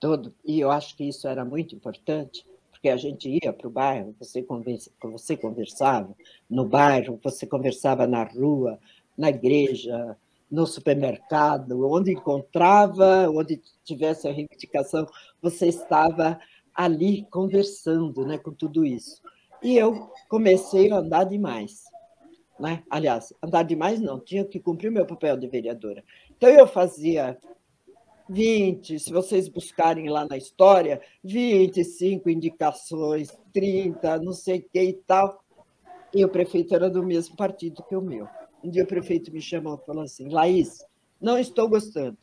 todo, e eu acho que isso era muito importante, porque a gente ia para o bairro, você, conversa, você conversava no bairro, você conversava na rua, na igreja, no supermercado, onde encontrava, onde tivesse a reivindicação, você estava ali conversando né, com tudo isso. E eu comecei a andar demais. Né? Aliás, andar demais não, tinha que cumprir meu papel de vereadora. Então, eu fazia 20, se vocês buscarem lá na história, 25 indicações, 30, não sei o que e tal. E o prefeito era do mesmo partido que o meu. Um dia o prefeito me chamou e falou assim: Laís, não estou gostando.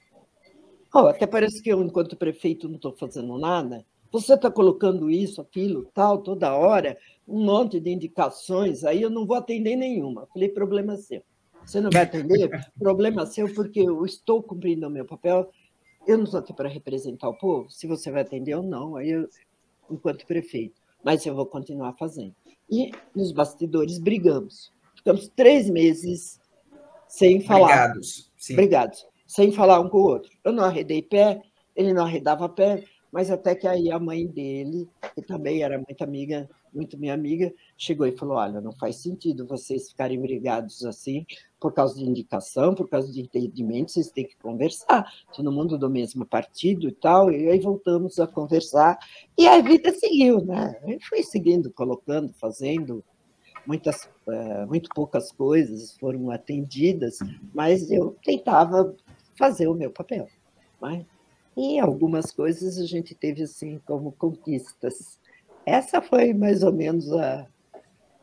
Oh, até parece que eu, enquanto prefeito, não estou fazendo nada. Você está colocando isso, aquilo, tal, toda hora, um monte de indicações, aí eu não vou atender nenhuma. Falei, problema seu. Você não vai atender? problema seu, porque eu estou cumprindo o meu papel. Eu não estou aqui para representar o povo. Se você vai atender ou não, aí eu, enquanto prefeito. Mas eu vou continuar fazendo. E nos bastidores brigamos. Ficamos três meses sem falar. Obrigados. Sim. Obrigados. Sem falar um com o outro. Eu não arredei pé, ele não arredava pé, mas até que aí a mãe dele, que também era muito amiga, muito minha amiga, chegou e falou: Olha, não faz sentido vocês ficarem brigados assim, por causa de indicação, por causa de entendimento, vocês têm que conversar. Todo mundo do mesmo partido e tal. E aí voltamos a conversar, e a vida seguiu, né? Eu fui seguindo, colocando, fazendo muitas, uh, muito poucas coisas foram atendidas, mas eu tentava fazer o meu papel. Né? E algumas coisas a gente teve assim como conquistas. Essa foi mais ou menos a,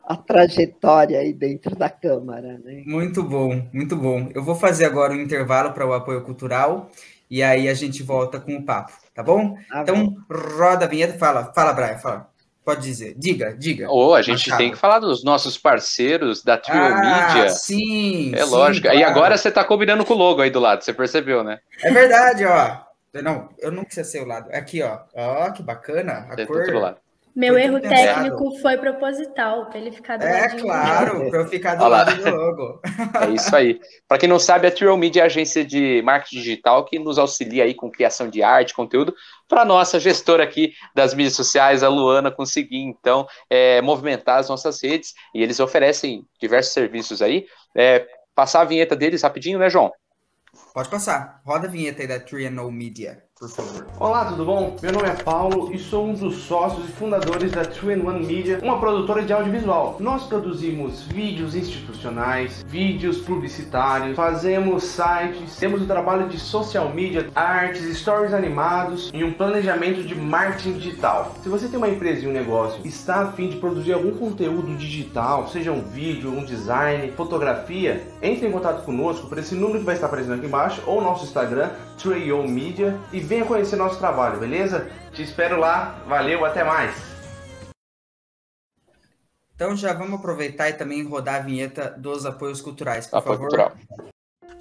a trajetória aí dentro da Câmara. Né? Muito bom, muito bom. Eu vou fazer agora um intervalo para o apoio cultural e aí a gente volta com o papo, tá bom? Ah, então, bom. roda a vinheta, fala, fala, Brian, fala. Pode dizer. Diga, diga. Ou oh, a gente Machado. tem que falar dos nossos parceiros da Trio ah, Media. Sim. É sim, lógico. Claro. E agora você está combinando com o logo aí do lado, você percebeu, né? É verdade, ó. Não, eu não quis ser o lado. Aqui, ó. Ó, que bacana. A cor. Do lado. Meu erro técnico foi proposital, para ele ficar do É claro, para eu ficar do lado do logo. É isso aí. Para quem não sabe, a Trial Media é a agência de marketing digital que nos auxilia aí com criação de arte, conteúdo, para nossa gestora aqui das mídias sociais, a Luana, conseguir então é, movimentar as nossas redes e eles oferecem diversos serviços aí. É, passar a vinheta deles rapidinho, né, João? Pode passar. Roda a vinheta aí da Triangle Media por favor. Olá, tudo bom? Meu nome é Paulo e sou um dos sócios e fundadores da 3-in-1 Media, uma produtora de audiovisual. Nós produzimos vídeos institucionais, vídeos publicitários, fazemos sites, temos o trabalho de social media, artes, stories animados e um planejamento de marketing digital. Se você tem uma empresa e um negócio está a fim de produzir algum conteúdo digital, seja um vídeo, um design, fotografia, entre em contato conosco por esse número que vai estar aparecendo aqui embaixo ou nosso Instagram, 3 Media e venha conhecer nosso trabalho, beleza? Te espero lá, valeu, até mais! Então já vamos aproveitar e também rodar a vinheta dos apoios culturais, por Apoio favor. Cultural.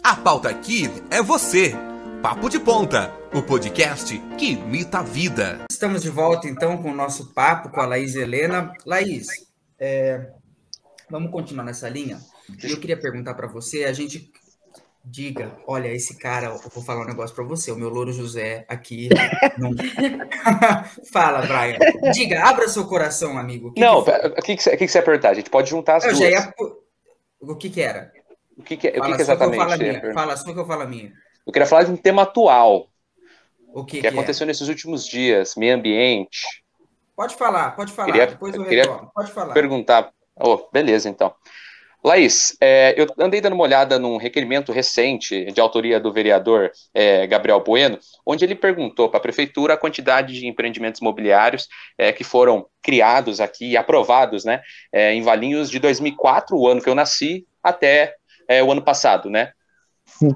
A pauta aqui é você. Papo de Ponta, o podcast que imita a vida. Estamos de volta então com o nosso papo com a Laís Helena. Laís, é, vamos continuar nessa linha. Eu queria perguntar para você, a gente diga, olha, esse cara, eu vou falar um negócio para você, o meu louro José aqui. Não... Fala, Brian. Diga, abra seu coração, amigo. Que não, que o que, que, você, que, você ia perguntar? A gente pode juntar as eu duas. Ia... O que que era? O que, que, o que, que exatamente? Que fala só que eu falo a minha. Eu queria falar de um tema atual. O que, que, aconteceu é? nesses últimos dias, meio ambiente. Pode falar, pode falar. Queria, depois eu, eu queria Pode falar. Perguntar. Oh, beleza, então. Laís, é, eu andei dando uma olhada num requerimento recente de autoria do vereador é, Gabriel Bueno, onde ele perguntou para a prefeitura a quantidade de empreendimentos imobiliários é, que foram criados aqui e aprovados né, é, em Valinhos de 2004, o ano que eu nasci, até é, o ano passado, né?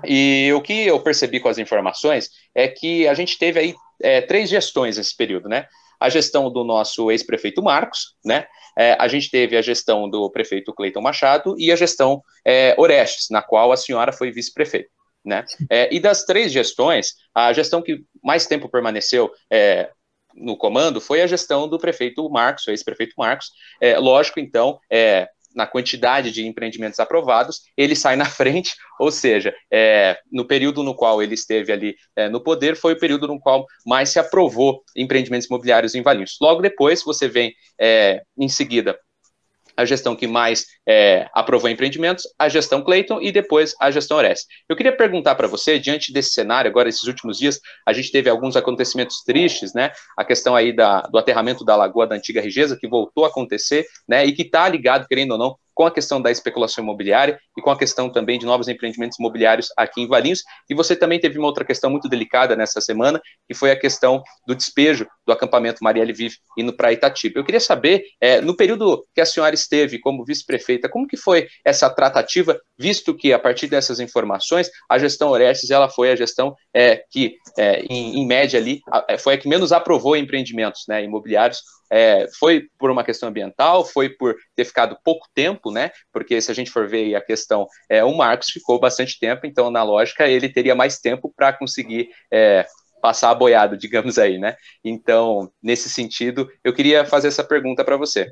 E o que eu percebi com as informações é que a gente teve aí é, três gestões nesse período, né? A gestão do nosso ex-prefeito Marcos, né? é, a gente teve a gestão do prefeito Cleiton Machado e a gestão é, Orestes, na qual a senhora foi vice-prefeito. Né? É, e das três gestões, a gestão que mais tempo permaneceu é, no comando foi a gestão do prefeito Marcos, ex-prefeito Marcos. É, lógico, então, é, na quantidade de empreendimentos aprovados, ele sai na frente, ou seja, é, no período no qual ele esteve ali é, no poder, foi o período no qual mais se aprovou empreendimentos imobiliários em Valinhos. Logo depois, você vem, é, em seguida, a gestão que mais é, aprovou empreendimentos, a gestão Clayton e depois a gestão Ores. Eu queria perguntar para você, diante desse cenário, agora, esses últimos dias, a gente teve alguns acontecimentos tristes, né? A questão aí da, do aterramento da lagoa da antiga Rigesa, que voltou a acontecer, né? E que está ligado, querendo ou não, com a questão da especulação imobiliária e com a questão também de novos empreendimentos imobiliários aqui em Valinhos. E você também teve uma outra questão muito delicada nessa semana, que foi a questão do despejo do acampamento Marielle Vive indo para Itatiba. Eu queria saber, é, no período que a senhora esteve como vice-prefeita, como que foi essa tratativa, visto que a partir dessas informações, a gestão Orestes ela foi a gestão é, que, é, em, em, média ali, foi a que menos aprovou empreendimentos né, imobiliários é, foi por uma questão ambiental, foi por ter ficado pouco tempo, né? Porque se a gente for ver a questão, é, o Marcos ficou bastante tempo, então na lógica ele teria mais tempo para conseguir é, passar a boiada, digamos aí, né? Então, nesse sentido, eu queria fazer essa pergunta para você.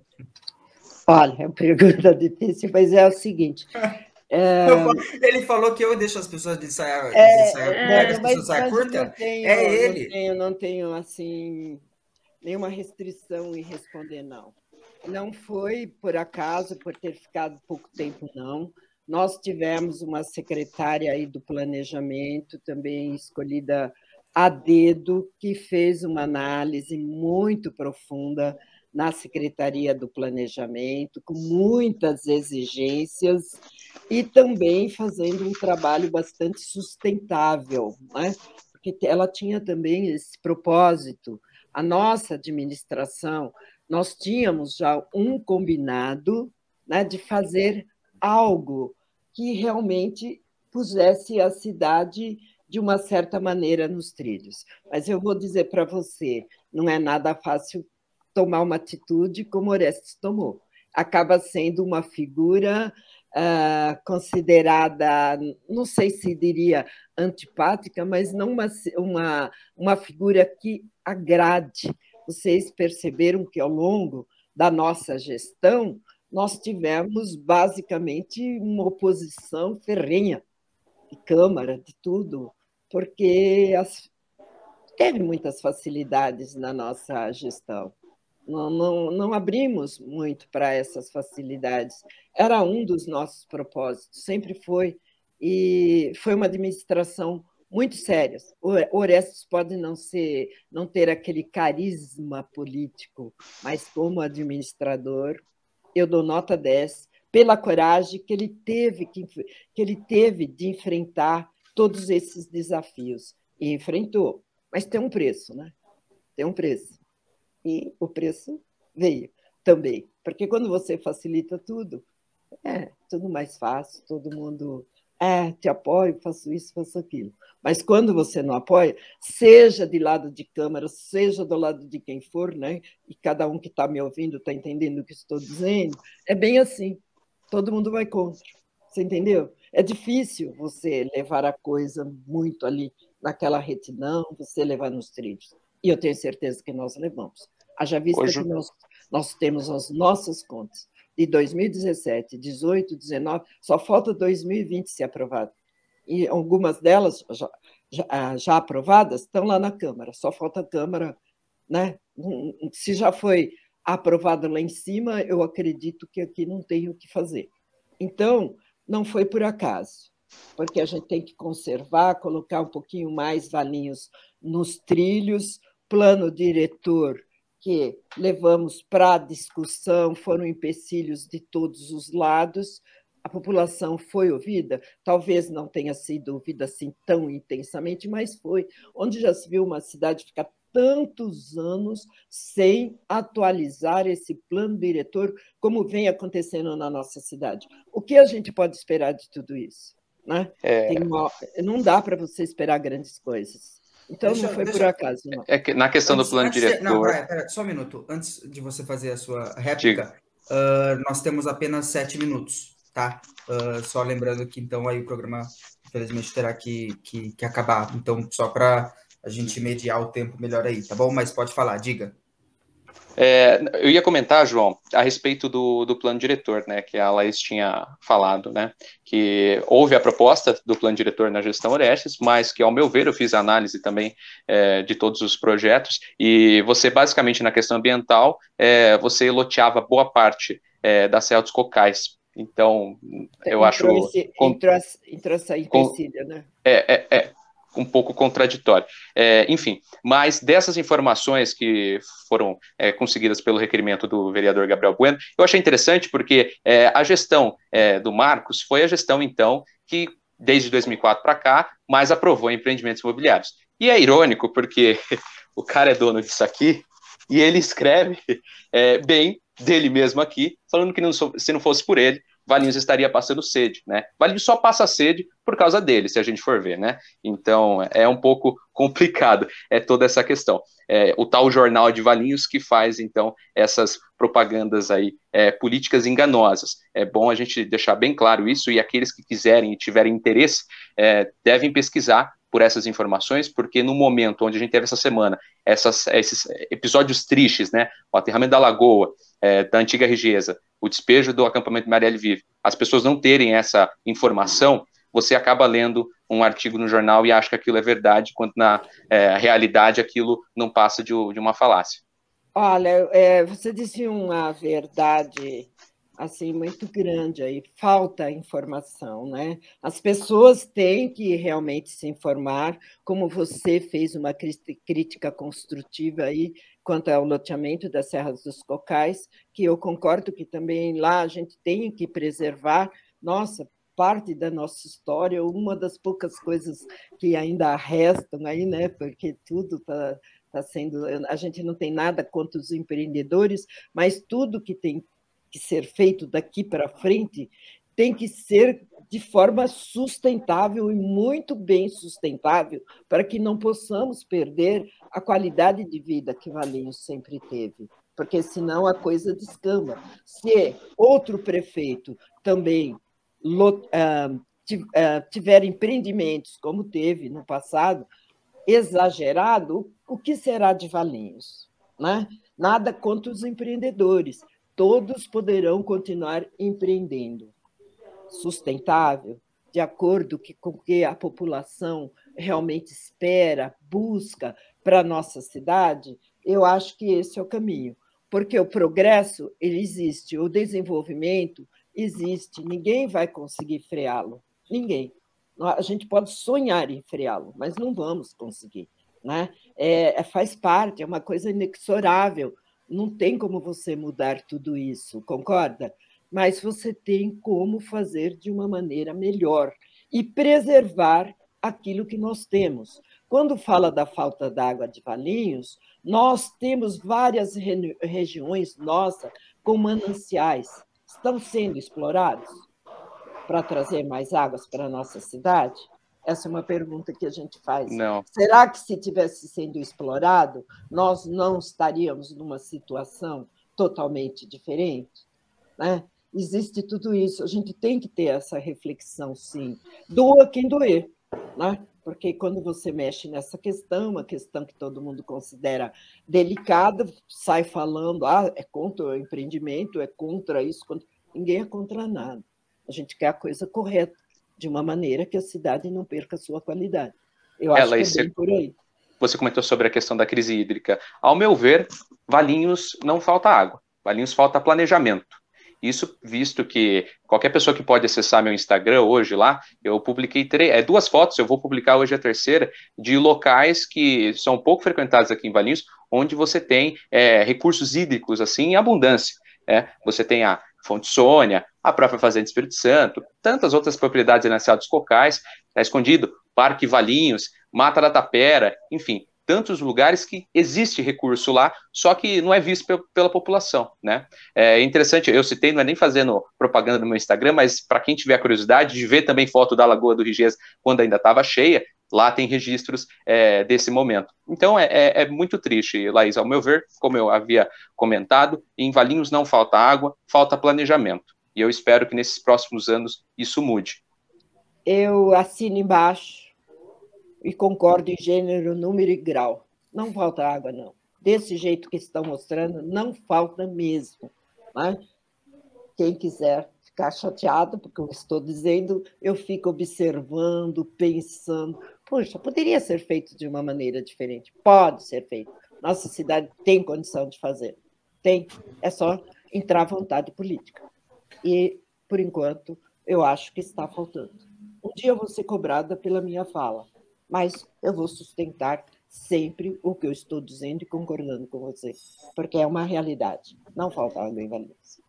Olha, é uma pergunta difícil, mas é o seguinte. É... Ele falou que eu deixo as pessoas de saia, é, de saia, é, as pessoas saia curta. Tenho, é ele. Não tenho, não tenho assim nenhuma restrição em responder não. Não foi por acaso, por ter ficado pouco tempo, não. Nós tivemos uma secretária aí do planejamento, também escolhida a dedo, que fez uma análise muito profunda na Secretaria do Planejamento, com muitas exigências e também fazendo um trabalho bastante sustentável, né? porque ela tinha também esse propósito a nossa administração, nós tínhamos já um combinado né, de fazer algo que realmente pusesse a cidade de uma certa maneira nos trilhos. Mas eu vou dizer para você, não é nada fácil tomar uma atitude como Orestes tomou. Acaba sendo uma figura uh, considerada, não sei se diria antipática, mas não uma, uma, uma figura que agrade. Vocês perceberam que ao longo da nossa gestão nós tivemos basicamente uma oposição ferrenha de Câmara, de tudo, porque as, teve muitas facilidades na nossa gestão. Não, não, não abrimos muito para essas facilidades. Era um dos nossos propósitos, sempre foi. E foi uma administração muito séria. Orestes pode não ser, não ter aquele carisma político, mas como administrador, eu dou nota 10 pela coragem que ele teve que, que ele teve de enfrentar todos esses desafios e enfrentou. Mas tem um preço, né? Tem um preço e o preço veio também. Porque quando você facilita tudo, é tudo mais fácil, todo mundo é, te apoio, faço isso, faço aquilo. Mas quando você não apoia, seja de lado de câmara, seja do lado de quem for, né? E cada um que está me ouvindo está entendendo o que estou dizendo, é bem assim. Todo mundo vai contra. Você entendeu? É difícil você levar a coisa muito ali naquela retidão, você levar nos trilhos. E eu tenho certeza que nós levamos. Haja vista Hoje... que nós, nós temos as nossas contas de 2017, 18, 19, só falta 2020 ser aprovado. E algumas delas já, já, ah, já aprovadas estão lá na Câmara, só falta a Câmara, né? Se já foi aprovado lá em cima, eu acredito que aqui não tem o que fazer. Então, não foi por acaso, porque a gente tem que conservar, colocar um pouquinho mais valinhos nos trilhos, plano diretor que levamos para a discussão, foram empecilhos de todos os lados. A população foi ouvida, talvez não tenha sido ouvida assim tão intensamente, mas foi, onde já se viu uma cidade ficar tantos anos sem atualizar esse plano diretor, como vem acontecendo na nossa cidade. O que a gente pode esperar de tudo isso? Né? É... Uma... Não dá para você esperar grandes coisas. Então deixa, não foi deixa, por acaso. Não. É que na questão antes, do plano diretor. Não, pera, pera, só um minuto. Antes de você fazer a sua réplica, uh, nós temos apenas sete minutos, tá? Uh, só lembrando que então aí o programa, infelizmente, terá que, que, que acabar. Então, só para a gente mediar o tempo melhor aí, tá bom? Mas pode falar, diga. É, eu ia comentar, João, a respeito do, do plano diretor, né, que a Laís tinha falado, né, que houve a proposta do plano diretor na gestão Orestes, mas que, ao meu ver, eu fiz análise também é, de todos os projetos, e você, basicamente, na questão ambiental, é, você loteava boa parte da Serra dos Cocais. Então, eu entrou acho. Esse, entrou, entrou essa empecilho, né? É, é, é um pouco contraditório. É, enfim, mas dessas informações que foram é, conseguidas pelo requerimento do vereador Gabriel Bueno, eu achei interessante porque é, a gestão é, do Marcos foi a gestão, então, que desde 2004 para cá mais aprovou empreendimentos imobiliários. E é irônico porque o cara é dono disso aqui e ele escreve é, bem dele mesmo aqui, falando que não, se não fosse por ele, Valinhos estaria passando sede, né? Valinhos só passa sede por causa dele, se a gente for ver, né? Então é um pouco complicado, é toda essa questão. É, o tal jornal de Valinhos que faz então essas propagandas aí é, políticas enganosas. É bom a gente deixar bem claro isso e aqueles que quiserem e tiverem interesse é, devem pesquisar por essas informações, porque no momento onde a gente teve essa semana essas, esses episódios tristes, né? O aterramento da Lagoa, é, da antiga Regesa, o despejo do acampamento Marielle Vive, as pessoas não terem essa informação, você acaba lendo um artigo no jornal e acha que aquilo é verdade, quando na é, realidade aquilo não passa de, de uma falácia. Olha, é, você disse uma verdade assim muito grande aí, falta informação, né? As pessoas têm que realmente se informar, como você fez uma crítica construtiva aí quanto ao loteamento das Serras dos Cocais, que eu concordo que também lá a gente tem que preservar, nossa, parte da nossa história, uma das poucas coisas que ainda restam aí, né? Porque tudo está tá sendo, a gente não tem nada contra os empreendedores, mas tudo que tem que ser feito daqui para frente tem que ser de forma sustentável e muito bem sustentável, para que não possamos perder a qualidade de vida que Valinhos sempre teve, porque senão a coisa descamba. Se outro prefeito também ah, ah, tiver empreendimentos, como teve no passado, exagerado, o que será de Valinhos? Né? Nada contra os empreendedores, todos poderão continuar empreendendo sustentável, de acordo com o que a população realmente espera, busca para a nossa cidade, eu acho que esse é o caminho. Porque o progresso ele existe, o desenvolvimento existe, ninguém vai conseguir freá-lo, ninguém. A gente pode sonhar em freá-lo, mas não vamos conseguir. Né? É, é, faz parte, é uma coisa inexorável, não tem como você mudar tudo isso, concorda? Mas você tem como fazer de uma maneira melhor e preservar aquilo que nós temos. Quando fala da falta d'água de Valinhos, nós temos várias re regiões nossas com mananciais. Estão sendo explorados para trazer mais águas para a nossa cidade? Essa é uma pergunta que a gente faz. Não. Será que se tivesse sendo explorado, nós não estaríamos numa situação totalmente diferente? Né? Existe tudo isso. A gente tem que ter essa reflexão, sim. Doa quem doer, né? Porque quando você mexe nessa questão, uma questão que todo mundo considera delicada, sai falando, ah, é contra o empreendimento, é contra isso, contra... ninguém é contra nada. A gente quer a coisa correta, de uma maneira que a cidade não perca a sua qualidade. Eu acho Ela, que é bem por aí. Você comentou sobre a questão da crise hídrica. Ao meu ver, Valinhos não falta água, Valinhos falta planejamento. Isso visto que qualquer pessoa que pode acessar meu Instagram hoje lá, eu publiquei três, é, duas fotos, eu vou publicar hoje a terceira, de locais que são pouco frequentados aqui em Valinhos, onde você tem é, recursos hídricos assim em abundância. É, você tem a Fonte Sônia, a própria Fazenda Espírito Santo, tantas outras propriedades dos Cocais, está escondido, Parque Valinhos, Mata da Tapera, enfim, tantos lugares que existe recurso lá, só que não é visto pela população, né? É interessante, eu citei, não é nem fazendo propaganda no meu Instagram, mas para quem tiver curiosidade de ver também foto da Lagoa do Rigés quando ainda estava cheia, lá tem registros é, desse momento. Então é, é, é, muito triste, Laís, ao meu ver, como eu havia comentado, em Valinhos não falta água, falta planejamento. E eu espero que nesses próximos anos isso mude. Eu assino embaixo e concordo em gênero, número e grau. Não falta água, não. Desse jeito que estão mostrando, não falta mesmo. Né? Quem quiser ficar chateado, porque eu estou dizendo, eu fico observando, pensando. Poxa, poderia ser feito de uma maneira diferente. Pode ser feito. Nossa cidade tem condição de fazer. Tem. É só entrar vontade política. E, por enquanto, eu acho que está faltando. Um dia eu vou ser cobrada pela minha fala, mas eu vou sustentar sempre o que eu estou dizendo e concordando com você, porque é uma realidade. Não falta água em Valência.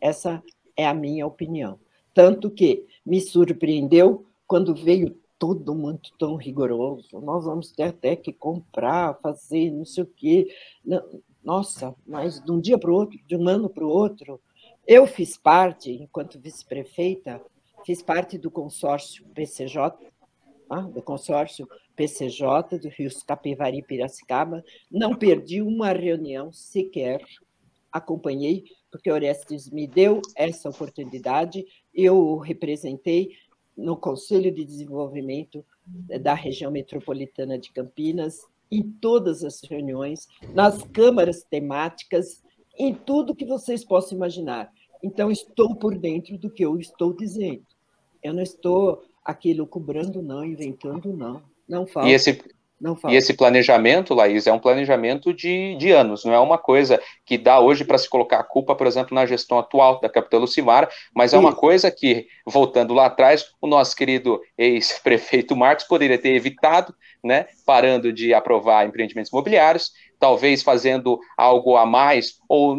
Essa é a minha opinião. Tanto que me surpreendeu quando veio todo mundo tão rigoroso. Nós vamos ter até que comprar, fazer, não sei o quê. Nossa, mas de um dia para o outro, de um ano para o outro. Eu fiz parte, enquanto vice-prefeita, fiz parte do consórcio PCJ, ah, do consórcio PCJ do Rio Capivari Piracicaba. Não perdi uma reunião sequer, acompanhei, porque Orestes me deu essa oportunidade, eu representei no Conselho de Desenvolvimento da região metropolitana de Campinas, em todas as reuniões, nas câmaras temáticas, em tudo que vocês possam imaginar. Então, estou por dentro do que eu estou dizendo. Eu não estou aqui lucubrando, não, inventando, não. Não falta. E esse, e esse planejamento, Laís, é um planejamento de, de anos, não é uma coisa que dá hoje para se colocar a culpa, por exemplo, na gestão atual da capital Lucimar, mas é uma coisa que, voltando lá atrás, o nosso querido ex-prefeito Marcos poderia ter evitado, né, parando de aprovar empreendimentos imobiliários, talvez fazendo algo a mais, ou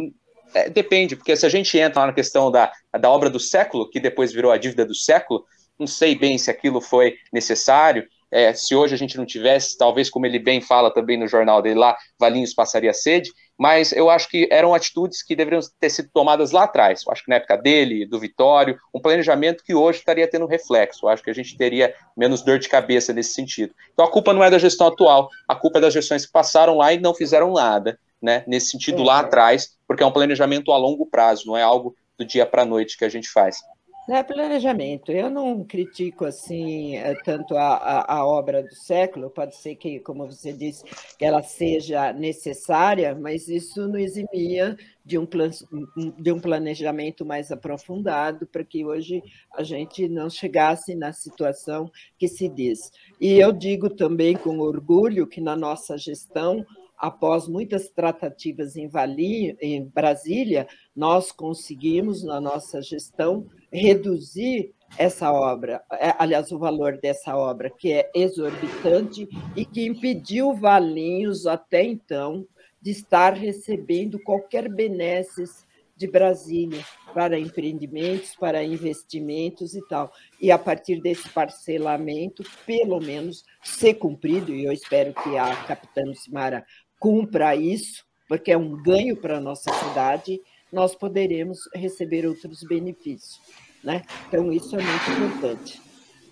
é, depende, porque se a gente entra na questão da, da obra do século, que depois virou a dívida do século, não sei bem se aquilo foi necessário, é, se hoje a gente não tivesse, talvez, como ele bem fala também no jornal dele lá, Valinhos passaria sede, mas eu acho que eram atitudes que deveriam ter sido tomadas lá atrás. Eu acho que na época dele, do Vitório, um planejamento que hoje estaria tendo reflexo. Eu acho que a gente teria menos dor de cabeça nesse sentido. Então a culpa não é da gestão atual, a culpa é das gestões que passaram lá e não fizeram nada, né? Nesse sentido lá atrás, porque é um planejamento a longo prazo, não é algo do dia para a noite que a gente faz. É planejamento. Eu não critico assim eh, tanto a, a, a, obra do século. Pode ser que, como você disse, que ela seja necessária, mas isso não eximia de um, plan, de um planejamento mais aprofundado para que hoje a gente não chegasse na situação que se diz. E eu digo também com orgulho que na nossa gestão após muitas tratativas em, Vali, em Brasília, nós conseguimos, na nossa gestão, reduzir essa obra, é, aliás, o valor dessa obra, que é exorbitante e que impediu Valinhos, até então, de estar recebendo qualquer benesses de Brasília para empreendimentos, para investimentos e tal. E a partir desse parcelamento, pelo menos, ser cumprido, e eu espero que a capitã Simara cumpra isso, porque é um ganho para a nossa cidade, nós poderemos receber outros benefícios. Né? Então, isso é muito importante.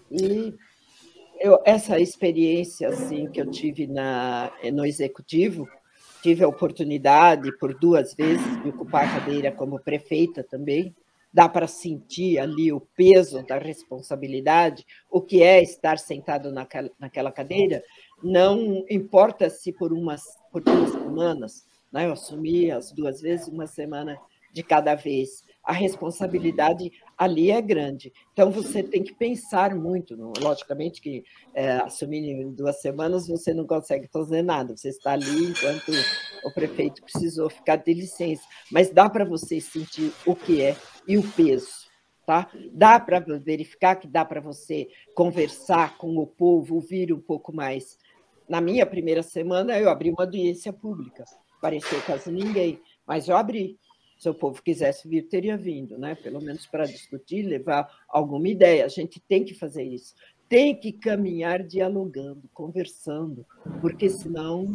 E eu, essa experiência assim, que eu tive na, no executivo, tive a oportunidade por duas vezes de ocupar a cadeira como prefeita também, dá para sentir ali o peso da responsabilidade, o que é estar sentado naquela, naquela cadeira, não importa se por umas por duas semanas, né? eu assumi as duas vezes, uma semana de cada vez. A responsabilidade ali é grande. Então, você tem que pensar muito. Logicamente que é, assumir em duas semanas você não consegue fazer nada. Você está ali enquanto o prefeito precisou ficar de licença. Mas dá para você sentir o que é e o peso. Tá? Dá para verificar que dá para você conversar com o povo, ouvir um pouco mais na minha primeira semana, eu abri uma audiência pública. Apareceu quase ninguém, mas eu abri. Se o povo quisesse vir, teria vindo, né? pelo menos para discutir, levar alguma ideia. A gente tem que fazer isso. Tem que caminhar dialogando, conversando, porque senão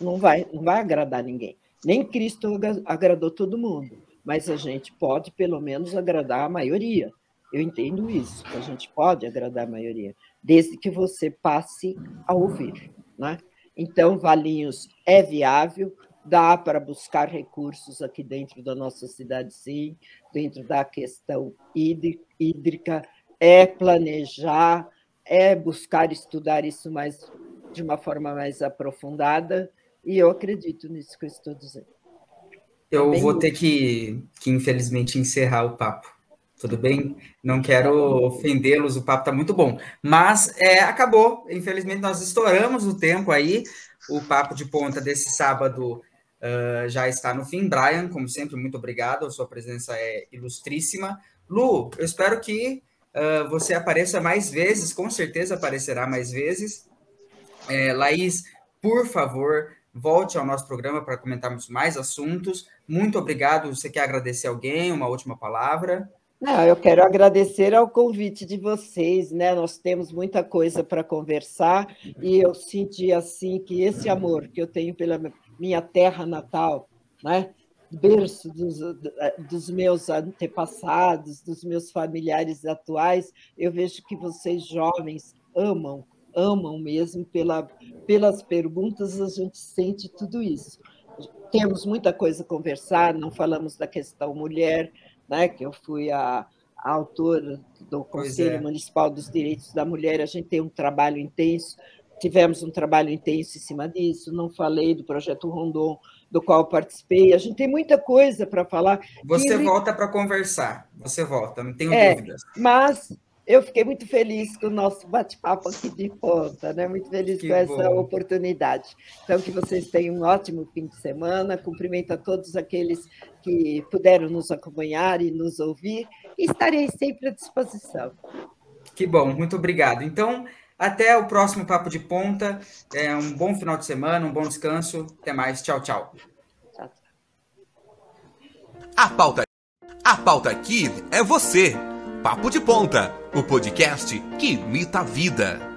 não vai, não vai agradar ninguém. Nem Cristo agradou todo mundo, mas a gente pode, pelo menos, agradar a maioria. Eu entendo isso, a gente pode agradar a maioria, desde que você passe a ouvir. Né? Então, Valinhos é viável, dá para buscar recursos aqui dentro da nossa cidade, sim, dentro da questão hídrica, é planejar, é buscar estudar isso mais de uma forma mais aprofundada, e eu acredito nisso que eu estou dizendo. Eu Bem vou ter que, que, infelizmente, encerrar o papo. Tudo bem? Não quero ofendê-los, o papo está muito bom. Mas é, acabou. Infelizmente, nós estouramos o tempo aí. O papo de ponta desse sábado uh, já está no fim. Brian, como sempre, muito obrigado. A sua presença é ilustríssima. Lu, eu espero que uh, você apareça mais vezes, com certeza aparecerá mais vezes. É, Laís, por favor, volte ao nosso programa para comentarmos mais assuntos. Muito obrigado. Você quer agradecer alguém? Uma última palavra? Não, eu quero agradecer ao convite de vocês, né? Nós temos muita coisa para conversar e eu senti assim que esse amor que eu tenho pela minha terra natal, né? berço dos, dos, meus antepassados, dos meus familiares atuais, eu vejo que vocês jovens amam, amam mesmo pela, pelas perguntas, a gente sente tudo isso. Temos muita coisa a conversar, não falamos da questão mulher, né, que eu fui a, a autora do Conselho é. Municipal dos Direitos da Mulher, a gente tem um trabalho intenso, tivemos um trabalho intenso em cima disso, não falei do projeto Rondon, do qual participei, a gente tem muita coisa para falar. Você que... volta para conversar, você volta, não tenho é, dúvidas. Mas eu fiquei muito feliz com o nosso bate-papo aqui de ponta, né? Muito feliz que com essa bom. oportunidade. Então, que vocês tenham um ótimo fim de semana. Cumprimento a todos aqueles que puderam nos acompanhar e nos ouvir. E estarei sempre à disposição. Que bom, muito obrigado. Então, até o próximo Papo de Ponta. É um bom final de semana, um bom descanso. Até mais. Tchau, tchau. tchau, tchau. A pauta, a pauta aqui é você. Papo de Ponta, o podcast que imita a vida.